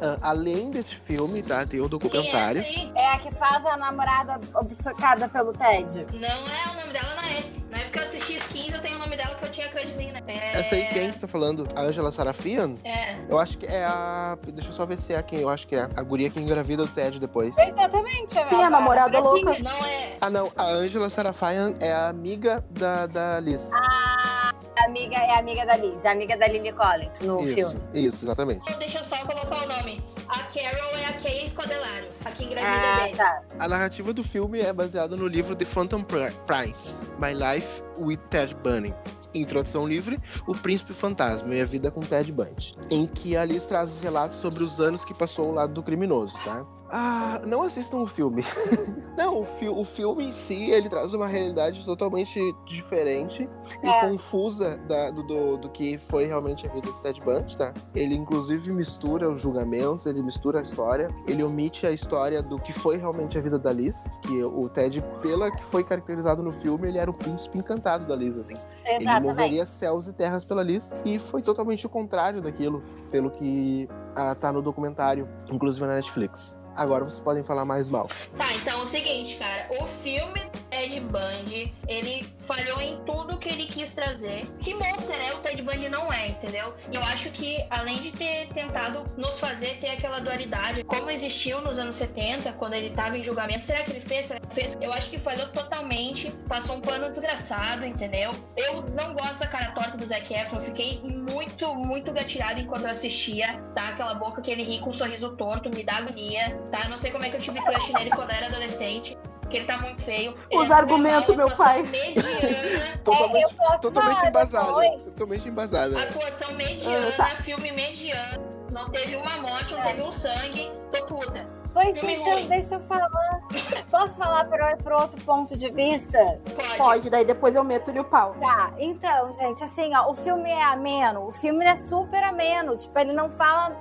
Ah, além desse filme, tá? Tem o Quem é documentário. aí? É a que faz a namorada obcecada pelo Ted. Não é, o nome dela não é esse. Na época que eu assisti Skins, eu tenho o nome dela que eu tinha credzinho, né? É... Essa aí quem que tá falando? A Angela Sarafian? É. Eu acho que é a. Deixa eu só ver se é quem. Eu acho que é a guria que engravida o Ted depois. Exatamente. Sim, a namorada louca. Não é. Ah, não. A Angela Sarafian é a amiga da, da Liz. A amiga é a amiga da Liz, é a amiga da Lily Collins no isso, filme. isso, exatamente. Então, Deixa eu só colocar o nome. A Carol é a Kay Scodelaro, a que engravida Ah, dele. tá. A narrativa do filme é baseada no livro The Phantom Pri- Prince, My Life with Ted Bundy. Em tradução livre, O Príncipe Fantasma e a Vida com Ted Bundy. Em que a Liz traz os relatos sobre os anos que passou ao lado do criminoso, tá? Ah, não assistam o filme. *laughs* não, o, fi o filme em si, ele traz uma realidade totalmente diferente e É. confusa da- do, do, do que foi realmente a vida do Ted Bundy, tá? Ele, inclusive, mistura os julgamentos, ele mistura a história, ele omite a história do que foi realmente a vida da Liz, que o Ted, pela que foi caracterizado no filme, ele era o príncipe encantado da Liz, assim. Ele Exatamente. moveria céus e terras pela Liz, e foi totalmente o contrário daquilo, pelo que ah, tá no documentário, inclusive na Netflix. Agora vocês podem falar mais mal. Tá, então é o seguinte, cara. O filme Ted Bundy, ele falhou em tudo que ele quis trazer. Que monstro é o Ted Bundy não é, entendeu? Eu acho que, além de ter tentado nos fazer ter aquela dualidade, como existiu nos anos 70, quando ele tava em julgamento, será que ele fez? Será que ele fez? Eu acho que falhou totalmente, passou um pano desgraçado, entendeu? Eu não gosto da cara torta do Zac Efron, fiquei muito, muito gatilhada enquanto eu assistia, tá? Aquela boca que ele ri com um sorriso torto, me dá agonia, tá? Não sei como é que eu tive crush nele quando eu era adolescente, porque ele tá muito feio. Os é argumentos, meu atuação pai. mediana, *laughs* Totalmente, É, totalmente depois. Totalmente embasada. atuação mediana, Ah, tá. filme mediano, não teve uma morte, não teve um sangue, tô puta. Pois Filme então, ruim. deixa eu falar. *laughs* Posso falar por, por outro ponto de vista? Pode. Pode, daí depois eu meto-lhe o pau. Tá, então, gente, assim, ó, o filme é ameno, o filme é super ameno, tipo, ele não fala,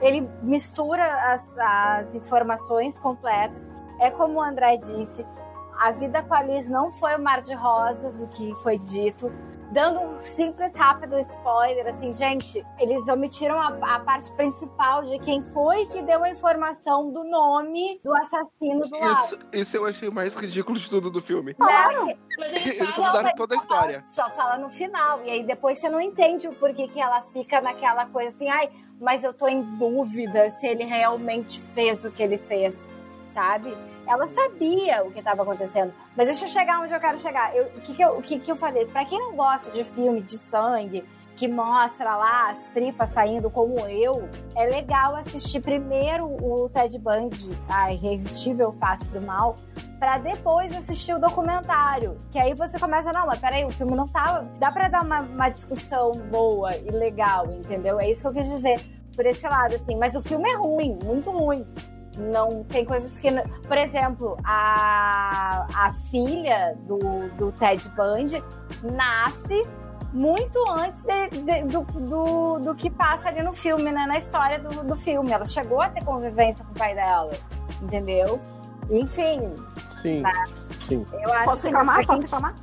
ele mistura as, as informações completas. É como o André disse, a vida com a Liz não foi o mar de rosas, o que foi dito. Dando um simples, rápido spoiler, assim, gente, eles omitiram a, a parte principal de quem foi que deu a informação do nome do assassino do. Isso, isso eu achei o mais ridículo de tudo do filme. Né? Mas eles Eles mudaram toda a história. Só fala no final. E aí depois você não entende o porquê que ela fica naquela coisa assim, ai, mas eu tô em dúvida se ele realmente fez o que ele fez, sabe? Ela sabia o que estava acontecendo. Mas deixa eu chegar onde eu quero chegar. Eu- O que, que, eu, o que, que eu falei? Pra quem não gosta de filme de sangue, que mostra lá as tripas saindo como eu, é legal assistir primeiro o Ted Bundy, a Irresistível Face do Mal, Pra depois assistir o documentário. Que aí você começa, não, mas peraí, o filme não tava. Dá pra dar uma, uma discussão boa e legal, entendeu? É isso que eu quis dizer. Por esse lado, assim. Mas o filme é ruim, muito ruim. Não tem coisas que. não- Por exemplo, a, a filha do, do Ted Bundy nasce muito antes de- de- do, do, do que passa ali no filme, né? Na história do, do filme. Ela chegou a ter convivência com o pai dela, entendeu? Enfim, Sim, Tá. sim. eu acho Posso que reclamar? Posso reclamar?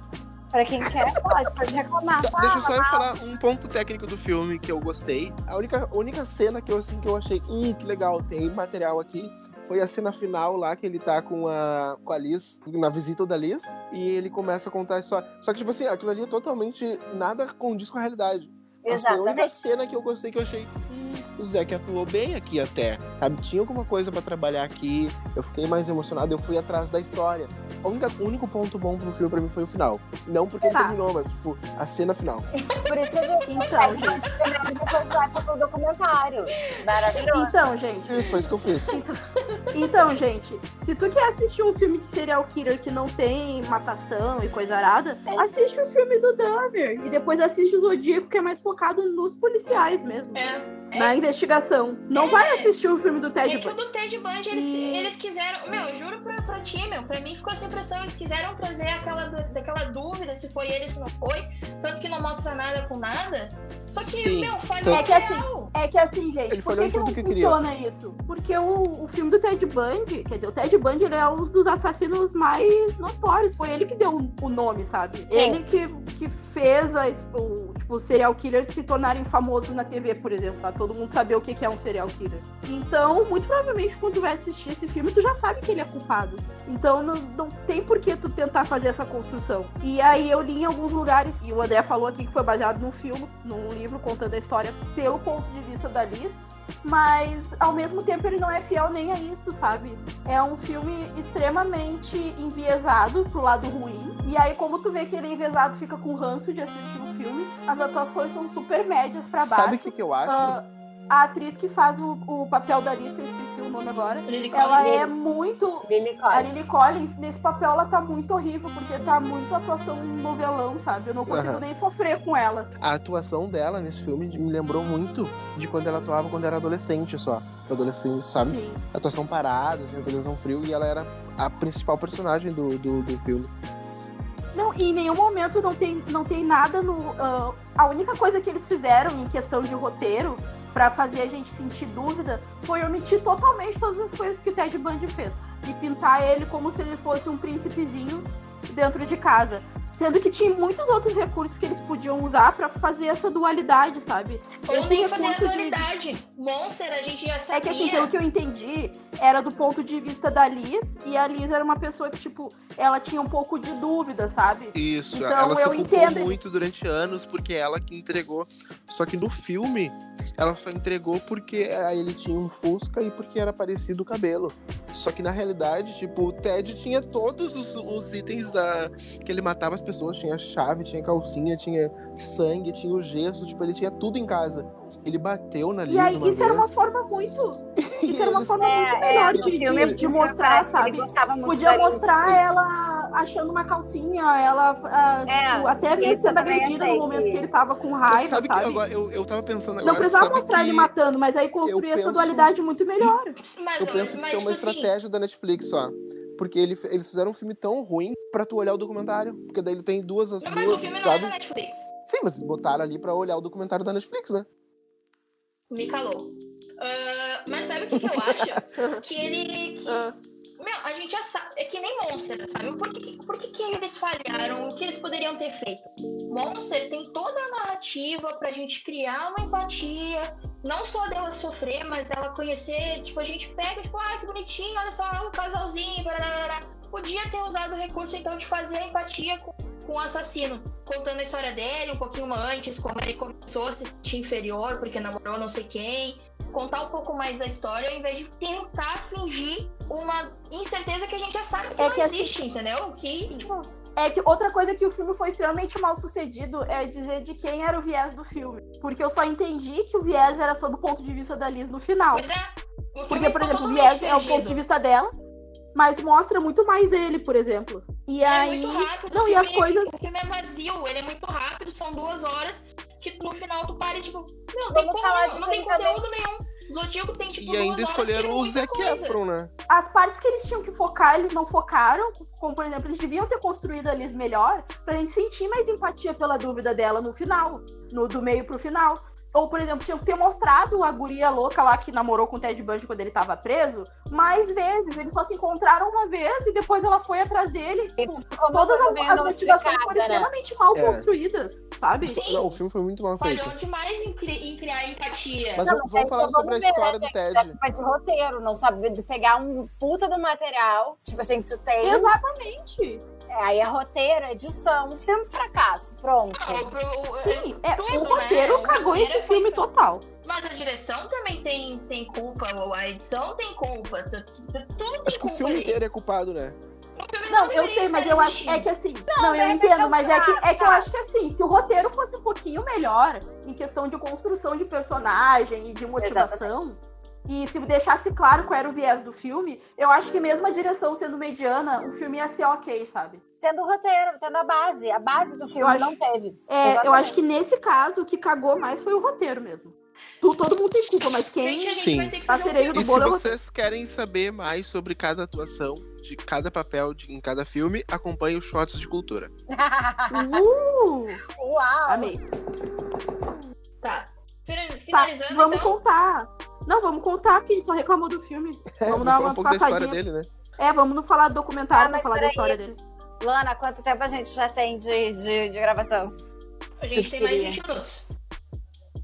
Pra quem quer, pode, pode reclamar. Só- Deixa eu só eu falar um ponto técnico do filme que eu gostei. A única, única cena que eu, assim, que eu achei, hum, que legal, tem material aqui, foi a cena final lá que ele tá com a, com a Liz, na visita da Liz, e ele começa a contar a história. Só que, tipo assim, aquilo ali é totalmente nada condiz com a realidade. Mas Foi a única Exatamente. cena que eu gostei que eu achei. Hum, o Zack atuou bem aqui até. Sabe? Tinha alguma coisa pra trabalhar aqui. Eu fiquei mais emocionado, eu fui atrás da história. O único ponto bom pro filme pra mim foi o final. Não porque ele Tá. terminou, mas tipo, a cena final. Por isso que a gente Então, gente. depois vai pro documentário. Maravilhoso. Então, gente. Isso foi isso que eu fiz. Então, gente, se tu quer assistir um filme de serial killer que não tem matação e coisa arada, assiste o filme do Dahmer. E depois assiste o Zodíaco, que é mais focado nos policiais mesmo. É. Na investigação. Não É. vai assistir o filme do Ted É que o Bundy. do Ted Bundy, eles, Hum. eles quiseram. Meu, eu juro pra, pra ti, meu. Pra mim ficou essa impressão. Eles quiseram trazer aquela, daquela dúvida se foi ele, se não foi. Tanto que não mostra nada com nada. Só que, Sim. meu, falhou Tanto- É que assim. É que assim, gente, Ele por que, que não que queria. funciona isso? Porque o, o filme do Ted Bundy, quer dizer, o Ted Bundy ele é um dos assassinos mais notórios. Foi ele que deu o- nome, sabe? Sim. Ele que, que fez a, o, tipo, os serial killers se tornarem famosos na TV, por exemplo, tá? Todo mundo saber o que é um serial killer. Então, muito provavelmente, quando tu vai assistir esse filme, tu já sabe que ele é culpado. Então, não, não tem por que tu tentar fazer essa construção. E aí, eu li em alguns lugares, e o André falou aqui que foi baseado num filme, num livro contando a história pelo ponto de vista da Liz, mas ao mesmo tempo ele não é fiel nem a isso, sabe? É um filme extremamente enviesado pro lado ruim. E aí, como tu vê que ele é enviesado, fica com ranço de assistir o filme. As atuações são super médias pra baixo. Sabe o que, que eu acho? Ah, a atriz que faz o, o papel da Liz, que eu esqueci o nome agora, Lily ela Collins. é muito. Lily A Collins. Lily Collins, nesse papel, ela tá muito horrível, porque tá muito atuação novelão, sabe? Eu não consigo Aham. nem sofrer com ela. A atuação dela nesse filme me lembrou muito de quando ela atuava quando era adolescente só. Adolescente, sabe? Sim. Atuação parada, assim, atuação frio, e ela era a principal personagem do, do, do filme. Não, e em nenhum momento não tem, não tem nada no. ah, a única coisa que eles fizeram em questão de roteiro pra fazer a gente sentir dúvida foi omitir totalmente todas as coisas que o Ted Bundy fez. E pintar ele como se ele fosse um príncipezinho dentro de casa. Sendo que tinha muitos outros recursos que eles podiam usar pra fazer essa dualidade, sabe? Ou nem fazer a recurso de- dualidade. Monster, a gente já É sabia. que assim, pelo que eu entendi, era do ponto de vista da Liz, e a Liz era uma pessoa que, tipo, ela tinha um pouco de dúvida, sabe? Isso, Então, ela se eu ocupou entendo. muito durante anos porque ela que entregou. Só que no filme, ela só entregou porque aí ele tinha um Fusca e porque era parecido o cabelo. Só que na realidade, tipo, o Ted tinha todos os, os itens da que ele matava as pessoas. Tinha chave, tinha calcinha, tinha sangue, tinha o gesso. Tipo, ele tinha tudo em casa. Ele bateu na Liz E aí, uma isso era uma vez. forma muito. *laughs* Isso era uma forma É, muito é, melhor no de, de, de mostrar, que sabe? Podia mostrar ela achando uma calcinha, ela ah, É, tipo, até mesmo sendo agredida no momento que- que... ele tava com raiva, sabe sabe? que agora eu, eu tava pensando agora. Não precisava sabe mostrar que ele matando, mas aí construir essa penso- dualidade muito melhor. Mas, Eu penso que mas, isso é uma assim, estratégia da Netflix só. Porque ele- eles fizeram um filme tão ruim pra tu olhar o documentário. Porque daí ele tem duas as Não, mas duas, o filme não é sabe? da Netflix. Sim, mas botaram ali pra olhar o documentário da Netflix, né? Me calou. Ah, mas sabe o que, que eu acho? *laughs* que ele. Que, Ah. meu, a gente já sabe. É que nem Monster, sabe? Por que, por que, que eles falharam? O que eles poderiam ter feito? Monster tem toda a narrativa pra gente criar uma empatia. Não só dela sofrer, mas dela conhecer. Tipo, a gente pega, tipo, ah, que bonitinho, olha só, o casalzinho. Podia ter usado o recurso, então, de fazer a empatia com, com o assassino. Contando a história dele um pouquinho antes, como ele começou a se sentir inferior porque namorou não sei quem contar um pouco mais da história ao invés de tentar fingir uma incerteza que a gente já sabe que É não que assim- existe, entendeu? Que, tipo, É que outra coisa que o filme foi extremamente mal sucedido é dizer de quem era o viés do filme. Porque eu só entendi que o viés era só do ponto de vista da Liz no final. pois é. Porque, por exemplo, o viés é o ponto de vista dela, mas mostra muito mais ele, por exemplo. E É aí. muito rápido. Não, o e filme, as coisas. O filme é vazio, ele é muito rápido, são duas horas que no final tu para e tipo, não tem, Vamos como, falar não, de não tem conteúdo nenhum. Zodíaco tem tipo E ainda escolheram o Zac coisa. Efron, né? As partes que eles tinham que focar, eles não focaram. Como, por exemplo, eles deviam ter construído a Liz melhor pra gente sentir mais empatia pela dúvida dela no final. No, do meio pro final. Ou, por exemplo, tinha que ter mostrado a guria louca lá que namorou com o Ted Bundy quando ele tava preso mais vezes. Eles só se encontraram uma vez e depois ela foi atrás dele. Uma Todas as, as motivações foram né? extremamente mal É. construídas, sabe? Sim. Não, o filme foi muito mal feito. Falhou demais em, cri- em criar empatia. Mas Não, vamos, mas vamos falar sobre a vamos ver, história né, do Ted. É culpa de roteiro, não sabe de pegar um puta do material. Tipo assim, tu tem. Exatamente. É, aí é roteiro, edição, um filme fracasso. Pronto. Pro- o- Sim, é, tudo, o roteiro né? Cagou roteiro foi- filme total. Mas a direção também tem, tem culpa, ou a edição tem culpa. tu- tu- tu- Tudo tem Acho que o filme ali. inteiro é culpado, né? O filme Não, eu sei, mas eu acho é que assim. Não, de eu é entendo, um mas é que, é que eu acho que assim, se o roteiro fosse um pouquinho melhor em questão de construção de personagem e de motivação. E se deixasse claro qual era o viés do filme, eu acho que mesmo a direção sendo mediana, o filme ia ser ok, sabe? Tendo o roteiro, tendo a base. A base do filme acho- não teve. É, eu Exatamente. acho que nesse caso, o que cagou mais foi o roteiro mesmo. Tu- todo mundo tem culpa, mas quem. Gente, a gente Sim. vai ter que Tá fazer um sereio filme. E se é vocês querem saber mais sobre cada atuação de cada papel de, em cada filme, acompanhe o Shots de Cultura. Uh, *laughs* Uau! amei. Tá. Tá, Finalizando, vamos então. contar. Não, vamos contar, que a gente só reclamou do filme. Vamos *laughs* Vamos dar falar uma um pouco da história passadinha. dele, né? É, vamos não falar do documentário Ah, pra mas falar da história dele. Lana, quanto tempo a gente já tem de, de, de gravação? A gente tem mais queria. 20 minutos.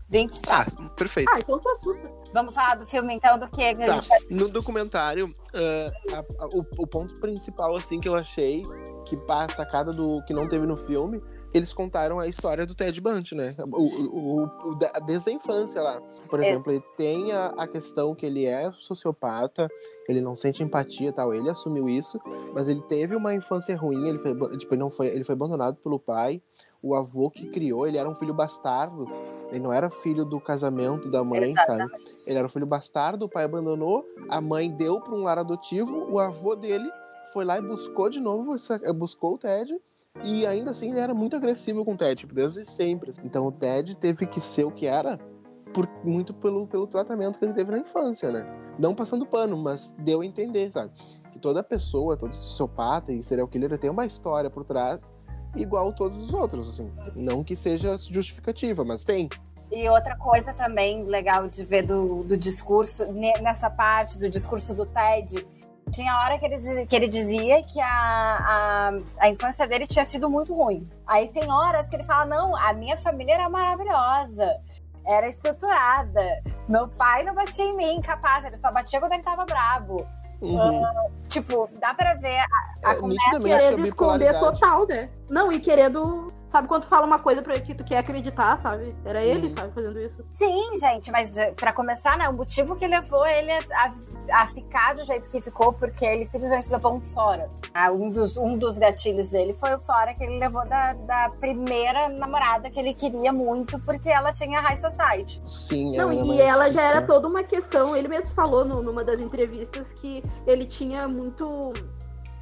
20? Ah, perfeito. Ah, então tu assusta. Vamos falar do filme então, do que? que a Tá. gente vai- No documentário, ah, a- a- o, o ponto principal, assim, que eu achei, que a sacada do que não teve no filme, eles contaram a história do Ted Bundy, né? O, o- o- da- desde a infância lá. Por É. exemplo, ele tem a, a questão que ele é sociopata, ele não sente empatia e tal, ele assumiu isso, mas ele teve uma infância ruim, ele foi, tipo, ele não foi, ele foi abandonado pelo pai, o avô que criou, ele era um filho bastardo, ele não era filho do casamento da mãe, sabe? Ele era um filho bastardo, o pai abandonou, a mãe deu para um lar adotivo, o avô dele foi lá e buscou de novo, buscou o Ted, e ainda assim ele era muito agressivo com o Ted, tipo, desde sempre. Então o Ted teve que ser o que era por, muito pelo, pelo tratamento que ele teve na infância, né? Não passando pano, mas deu a entender, sabe? Que toda pessoa, todo sociopata e serial killer tem uma história por trás, igual todos os outros, assim. Não que seja justificativa, mas tem. E outra coisa também legal de ver do, do discurso, ne- nessa parte do discurso do Ted, tinha hora que ele, que ele dizia que a, a, a infância dele tinha sido muito ruim. Aí tem horas que ele fala: não, a minha família era maravilhosa, era estruturada. Meu pai não batia em mim, capaz, ele só batia quando ele tava bravo. Uhum. Tipo, dá pra ver a, a É, conversa. a Querendo esconder bipolaridade. total, né? Não, e querendo. Sabe quando tu fala uma coisa pra que tu quer acreditar, sabe? Era ele, sabe, fazendo isso. Sim, gente, mas eh, pra começar, né, o motivo que levou ele a, a ficar do jeito que ficou, porque ele simplesmente levou um fora. Ah, Um dos, um dos gatilhos dele foi o fora que ele levou da, da primeira namorada que ele queria muito, porque ela tinha high society. Sim, Não, ela e ela já era toda uma questão. Ele mesmo falou no- numa das entrevistas que ele tinha muito.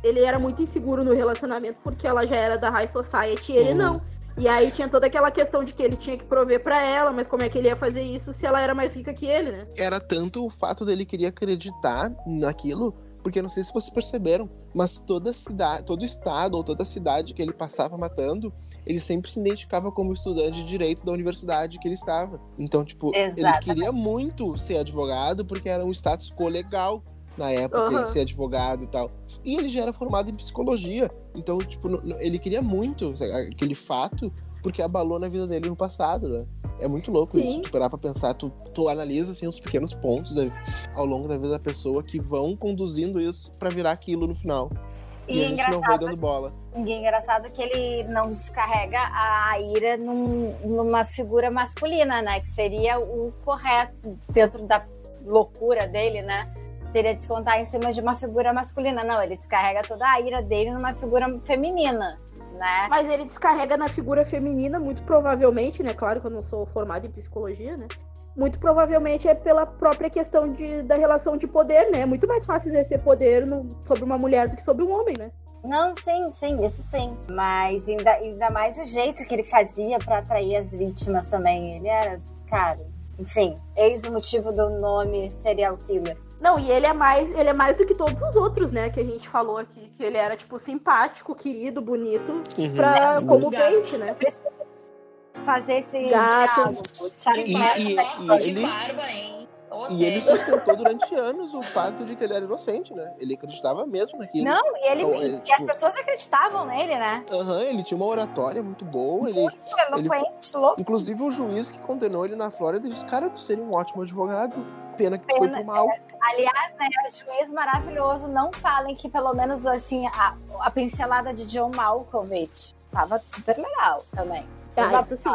Ele era muito inseguro no relacionamento porque ela já era da High Society e ele Uhum. não. E aí tinha toda aquela questão de que ele tinha que prover pra ela, mas como é que ele ia fazer isso se ela era mais rica que ele, né? Era tanto o fato dele querer acreditar naquilo, porque eu não sei se vocês perceberam, mas toda cidade, todo estado ou toda cidade que ele passava matando, ele sempre se identificava como estudante de direito da universidade que ele estava. Então, tipo, ele Exatamente. queria muito ser advogado porque era um status quo legal na época Aham. ele ser advogado e tal. E ele já era formado em psicologia. Então, tipo, ele queria muito aquele fato porque abalou na vida dele no passado, né? É muito louco Sim. isso. Tu parar pra pensar, tu, tu analisa assim, os pequenos pontos da- ao longo da vida da pessoa que vão conduzindo isso pra virar aquilo no final. E, E, a gente não vai dando bola. e engraçado que ele não descarrega a ira num- numa figura masculina, né? Que seria o correto dentro da loucura dele, né? Seria descontar em cima de uma figura masculina. Não, ele descarrega toda a ira dele numa figura feminina, né? Mas ele descarrega na figura feminina, muito provavelmente, né? Claro que eu não sou formada em psicologia, né? Muito provavelmente é pela própria questão de, da relação de poder, né? É muito mais fácil exercer poder no- sobre uma mulher do que sobre um homem, né? Não, sim, sim, isso sim. Mas ainda, ainda mais o jeito que ele fazia pra atrair as vítimas também. Ele era, cara, enfim, eis o motivo do nome serial killer. Não, e ele é mais, ele é mais do que todos os outros, né? Que a gente falou aqui, que ele era tipo simpático, querido, bonito, Uhum. pra, como Obrigada. bait, né? fazer esse Gato. diálogo. E- e- Nossa, e de ele- barba, hein? E ele sustentou durante anos o fato de que ele era inocente, né? Ele acreditava mesmo naquilo. Não, e ele Então, é, e tipo- as pessoas acreditavam nele, né? Aham, ele tinha uma oratória muito boa. Ele, Muito eloquente, louco. inclusive, o juiz que condenou ele na Flórida disse: Cara, tu seria um ótimo advogado. Pena que tu foi Pena, pro mal. Aliás, né, juiz maravilhoso, não falem que pelo menos assim, a, a pincelada de John Malkovich tava super legal também. Ah, isso sim.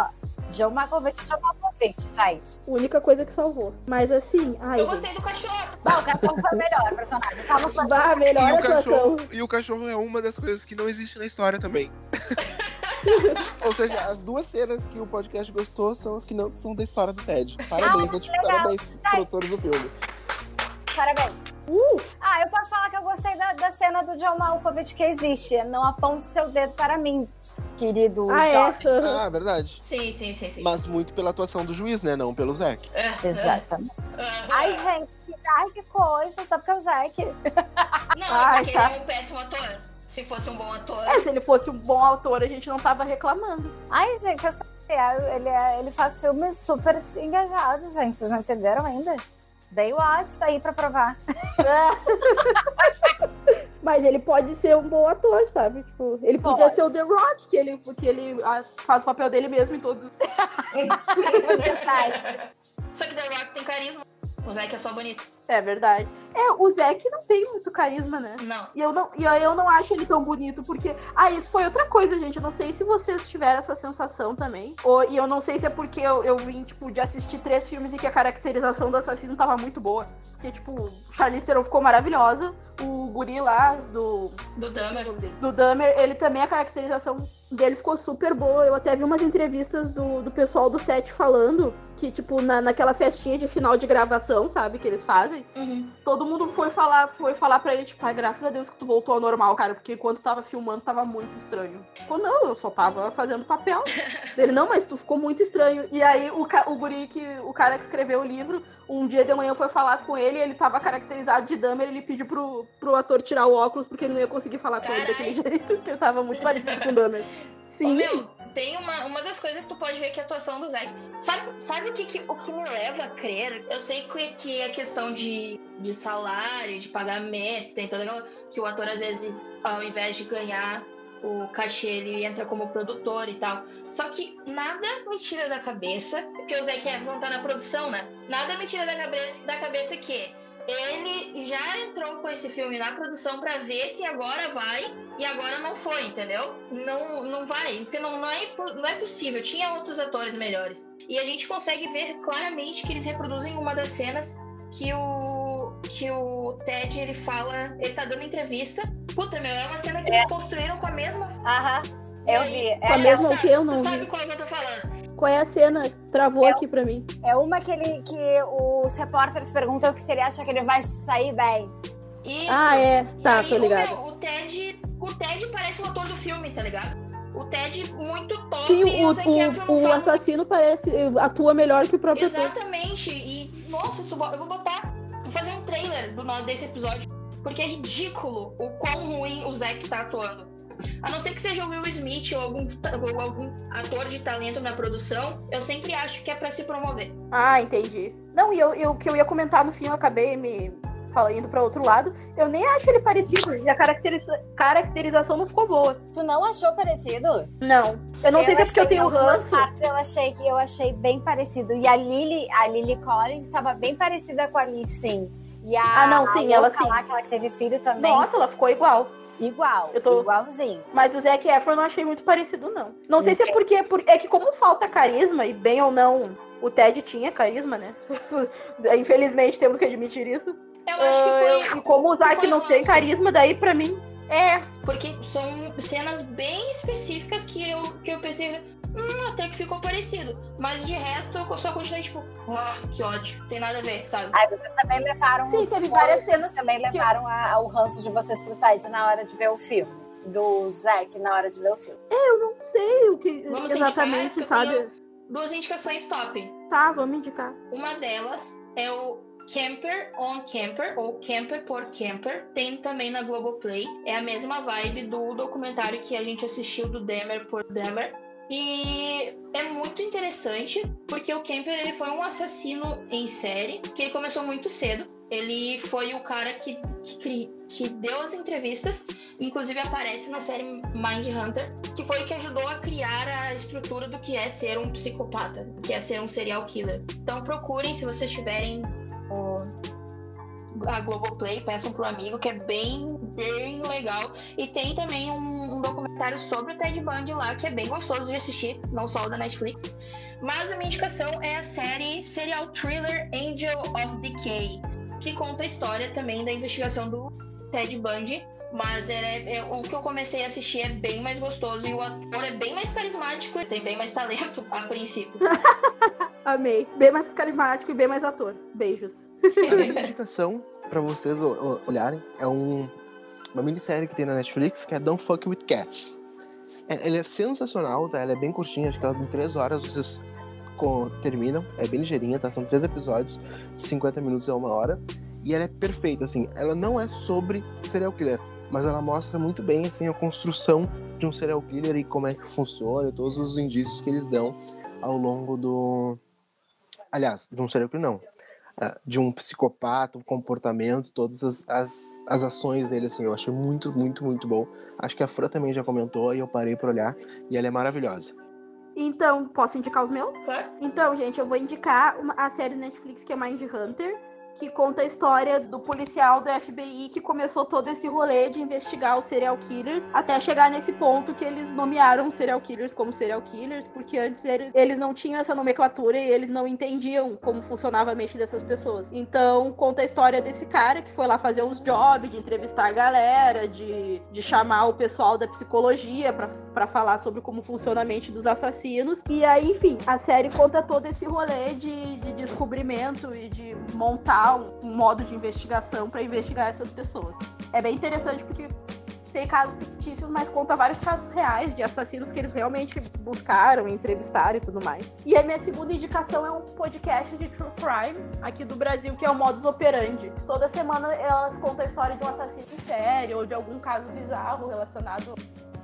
John Malkovich, John Malkovich, gente. Única coisa que salvou. Mas assim, ai. Eu gostei do cachorro. Não, o cachorro foi o melhor personagem. Tava Bah, melhor E o, cachorro, e o cachorro é uma das coisas que não existe na história também. *laughs* *laughs* Ou seja, as duas cenas que o podcast gostou são as que não são da história do Ted. Parabéns, Ed, legal. parabéns, produtores do filme. Parabéns. Uh, Ah, eu posso falar que eu gostei da, da cena do John Malkovich que existe. Não aponte seu dedo para mim, querido ah, é. Jorge. Ah, verdade. Sim, sim, sim, sim. Mas muito pela atuação do juiz, né? Não pelo Zack. É, Exatamente. é, é. Ai, gente, que, ai, que coisa. Só porque é o Zack. Não, Ai, é porque tá. ele é um péssimo ator. Se fosse um bom ator. É, se ele fosse um bom autor, a gente não tava reclamando. Ai, gente, eu sei. é, Ele, é- ele faz filmes super engajados, gente. Vocês não entenderam ainda? Baywatch tá aí pra provar. *laughs* Mas ele pode ser um bom ator, sabe? Tipo, ele podia Pode. ser o The Rock, que ele, que ele ah, faz o papel dele mesmo em todos. *laughs* Só que The Rock tem carisma. O Zack é só bonito. É verdade. É, o Zack não tem muito carisma, né? Não. E eu não, e eu não acho ele tão bonito, porque. Ah, isso foi outra coisa, gente. Eu não sei se vocês tiveram essa sensação também. Ou, e eu não sei se é porque eu, eu vim, tipo, de assistir três filmes e que a caracterização do assassino tava muito boa. Porque, tipo, Charlize Theron ficou maravilhosa. O guri lá do, Do Dahmer. do Dahmer, ele também, a caracterização dele ficou super boa. Eu até vi umas entrevistas do, do pessoal do set falando que, tipo, na, naquela festinha de final de gravação, sabe, que eles fazem, Uhum. todo mundo foi falar, foi falar pra ele, tipo, ah, graças a Deus que tu voltou ao normal, cara, porque quando tava filmando tava muito estranho. Ficou, não, eu só tava fazendo papel. *laughs* Ele, não, mas tu ficou muito estranho. E aí o, o guri que, o cara que escreveu o livro, um dia de manhã foi falar com ele, ele tava caracterizado de Dahmer, ele pediu pro, pro ator tirar o óculos, porque ele não ia conseguir falar com ele daquele *laughs* jeito, porque ele tava muito parecido com o Dahmer. Ô, Sim. meu, tem uma, uma das coisas que tu pode ver que é a atuação do Zack. Sabe, sabe o, que, que- o que me leva a crer? Eu sei que, que é questão de, de salário, de pagamento, tem toda aquela. Que o ator, às vezes, ao invés de ganhar o cachê, ele entra como produtor e tal. Só que nada me tira da cabeça, porque o Zac Efron tá na produção, né? Nada me tira da cabeça, da cabeça que ele já entrou com esse filme na produção pra ver se agora vai e agora não foi, entendeu? Não, não vai, porque não, não, é, não é possível. Tinha outros atores melhores. E a gente consegue ver claramente que eles reproduzem uma das cenas que o que o Ted ele fala, ele tá dando entrevista. Puta, meu, é uma cena que eles construíram com a mesma. Aham, eu vi. Com a É, mesma o que eu Tu não sabe vi. qual que eu tô falando? Qual é a cena? Travou É. aqui pra mim. é uma que, ele, que os repórteres perguntam que se ele acha que ele vai sair bem. Isso. Ah, é. Tá, aí, tô o ligado. meu, O Ted, o Ted parece o ator do filme, tá ligado? O Ted muito top Sim, e o, o Efron o, o fala- assassino parece. atua melhor que o próprio ator. Exatamente. E, nossa, eu vou botar. Vou fazer um trailer do, desse episódio. Porque é ridículo o quão ruim o Zack tá atuando. A não ser que seja o Will Smith ou algum, ou algum ator de talento na produção, eu sempre acho que é pra se promover. Ah, entendi. Não, e eu, eu- o que eu ia comentar no fim, eu acabei me indo pra outro lado. Eu nem acho ele parecido. E a caracteriza- caracterização não ficou boa. Tu não achou parecido? Não. Eu não sei se é porque eu tenho ranço. partes eu achei que eu achei bem parecido. E a Lily, a Lily Collins estava bem parecida com a Lee, sim. E a, Ah, não, sim, a ela sim. lá, que teve filho também. Nossa, ela ficou igual. Igual, Eu tô- igualzinho. Mas o Zac Efron eu não achei muito parecido, não. Não sei se é porque. por- É que como falta carisma, e bem ou não, o Ted tinha carisma, né? *laughs* Infelizmente temos que admitir isso. Eu acho que Ah, foi. E como o Zac não tem carisma, daí pra mim. É, Porque são cenas bem específicas que eu, que eu pensei. Hum, até que ficou parecido. Mas de resto eu só continuei tipo, ah, que ódio. Tem nada a ver, sabe? Aí vocês também levaram. sim, teve várias cenas. também levaram a- ao ranço de vocês pro Ted na hora de ver o filme. Do Zack na hora de ver o filme. Eu não sei o que Vamos exatamente, indicar, sabe? Duas indicações top. Tá, vamos indicar. Uma delas é o Camper on Camper, ou Camper por Camper. Tem também na Globoplay. É a mesma vibe do documentário que a gente assistiu do Demer por Demer. E é muito interessante porque o Kemper ele foi um assassino em série, que ele começou muito cedo. Ele foi o cara que, que, que deu as entrevistas, inclusive aparece na série Mind Hunter, que foi o que ajudou a criar a estrutura do que é ser um psicopata, do que é ser um serial killer. Então procurem, se vocês tiverem o, a Globoplay, peçam pro amigo, que é bem, bem legal. E tem também um, um, documentário sobre o Ted Bundy lá, que é bem gostoso de assistir, não só o da Netflix. Mas a minha indicação é a série Serial Thriller Angel of Decay que conta a história também da investigação do Ted Bundy. Mas é, é, o que eu comecei a assistir é bem mais gostoso e o ator é bem mais carismático e tem bem mais talento a princípio. *laughs* Amei. Bem mais carismático e bem mais ator. Beijos. A minha indicação para vocês olharem é um, uma minissérie que tem na Netflix que é Don't Fuck With Cats. É, ela é sensacional, tá? Ela é bem curtinha, acho que ela tem três horas, vocês terminam, é bem ligeirinha, tá? São três episódios, 50 minutos a uma hora. E ela é perfeita, assim. Ela não é sobre serial killer, mas ela mostra muito bem, assim, a construção de um serial killer e como é que funciona, e todos os indícios que eles dão ao longo do. Aliás, de um serial killer, não. Ah, de um psicopata, o comportamento, todas as, as, as ações dele, assim, eu achei muito, muito, muito bom. Acho que a Fran também já comentou e eu parei para olhar, e ela é maravilhosa. Então, posso indicar os meus? Então, gente, eu vou indicar uma, a série Netflix que é Mind Hunter que conta a história do policial do FBI que começou todo esse rolê de investigar os serial killers, até chegar nesse ponto que eles nomearam serial killers como serial killers, porque antes eles não tinham essa nomenclatura e eles não entendiam como funcionava a mente dessas pessoas. Então, conta a história desse cara que foi lá fazer uns jobs, de entrevistar a galera, de, de chamar o pessoal da psicologia para falar sobre como funciona a mente dos assassinos. E aí, enfim, a série conta todo esse rolê de, de descobrimento e de montar um, modo de investigação para investigar essas pessoas. É bem interessante porque tem casos fictícios, mas conta vários casos reais de assassinos que eles realmente buscaram, entrevistaram e tudo mais. E a minha segunda indicação é um podcast de True Crime aqui do Brasil, que é o Modus Operandi. Toda semana elas contam a história de um assassino em série ou de algum caso bizarro relacionado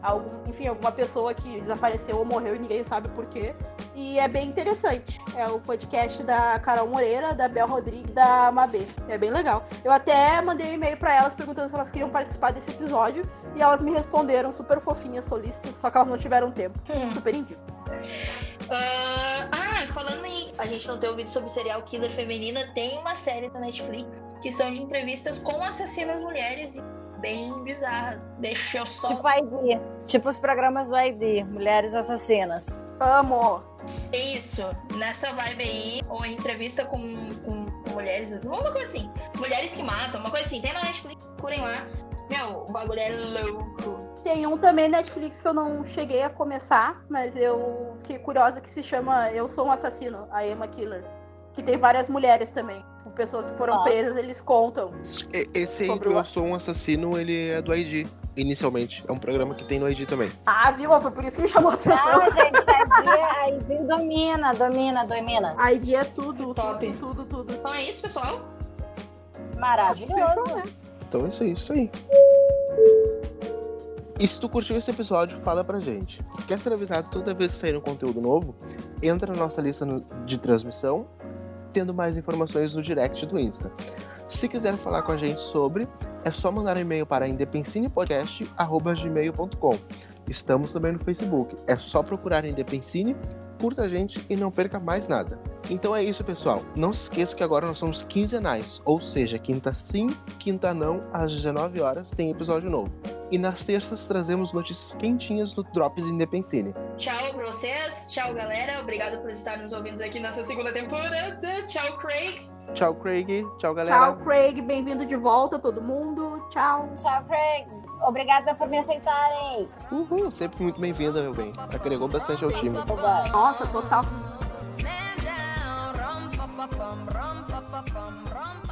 algum, enfim, alguma pessoa que desapareceu ou morreu e ninguém sabe por quê. E é bem interessante. É o podcast da Carol Moreira, da Bel Rodrigues da Mabê. É bem legal. Eu até mandei um e-mail para elas perguntando se elas queriam participar desse episódio e elas me responderam super fofinhas, solistas, só que elas não tiveram tempo. Hum. Super indico. Uh, ah, falando em a gente não ter ouvido sobre serial killer feminina, tem uma série da Netflix que são de entrevistas com assassinas mulheres bem bizarras. Deixa eu só. Tipo ID. Tipo os programas do ID, Mulheres Assassinas. Amo! Isso, nessa vibe aí, ou entrevista com, com mulheres, uma coisa assim, mulheres que matam, uma coisa assim, tem na Netflix, procurem lá. Meu, o bagulho é louco. Tem um também Netflix que eu não cheguei a começar, mas eu fiquei curiosa que se chama Eu Sou um Assassino, a Emma Killer. Que tem várias mulheres também pessoas que foram Nossa. presas, eles contam. Esse aí do Eu Sou um Assassino, ele é do ID, inicialmente. É um programa que tem no ID também. Ah, viu? Foi por isso que me chamou a atenção. Não, gente, a ID, a ID domina, domina, domina. A ID é tudo, top. Tudo, tudo, Então é isso, pessoal. Maravilhoso. né? Então é isso aí, isso aí. E se tu curtiu esse episódio, fala pra gente. Quer ser avisado toda vez que sair um conteúdo novo? Entra na nossa lista de transmissão tendo mais informações no direct do Insta. Se quiser falar com a gente sobre, é só mandar um e-mail para indepensinepodcast.gmail.com. Estamos também no Facebook. É só procurar Indepensine, curta a gente e não perca mais nada. Então é isso, pessoal. Não se esqueça que agora nós somos quinzenais, ou seja, quinta sim, quinta não, às 19 horas tem episódio novo. E nas terças trazemos notícias quentinhas no Drops Indepensine. Tchau pra vocês, tchau galera, obrigado por estar nos ouvindo aqui nessa segunda temporada. Tchau, Craig. Tchau, Craig. Tchau, galera. Tchau, Craig. Bem-vindo de volta, todo mundo. Tchau. Tchau, Craig. Obrigada por me aceitarem. Uhul, sempre muito bem-vinda, meu bem. Agregou bastante ao time. Nossa, total. Папам, рам па пам рам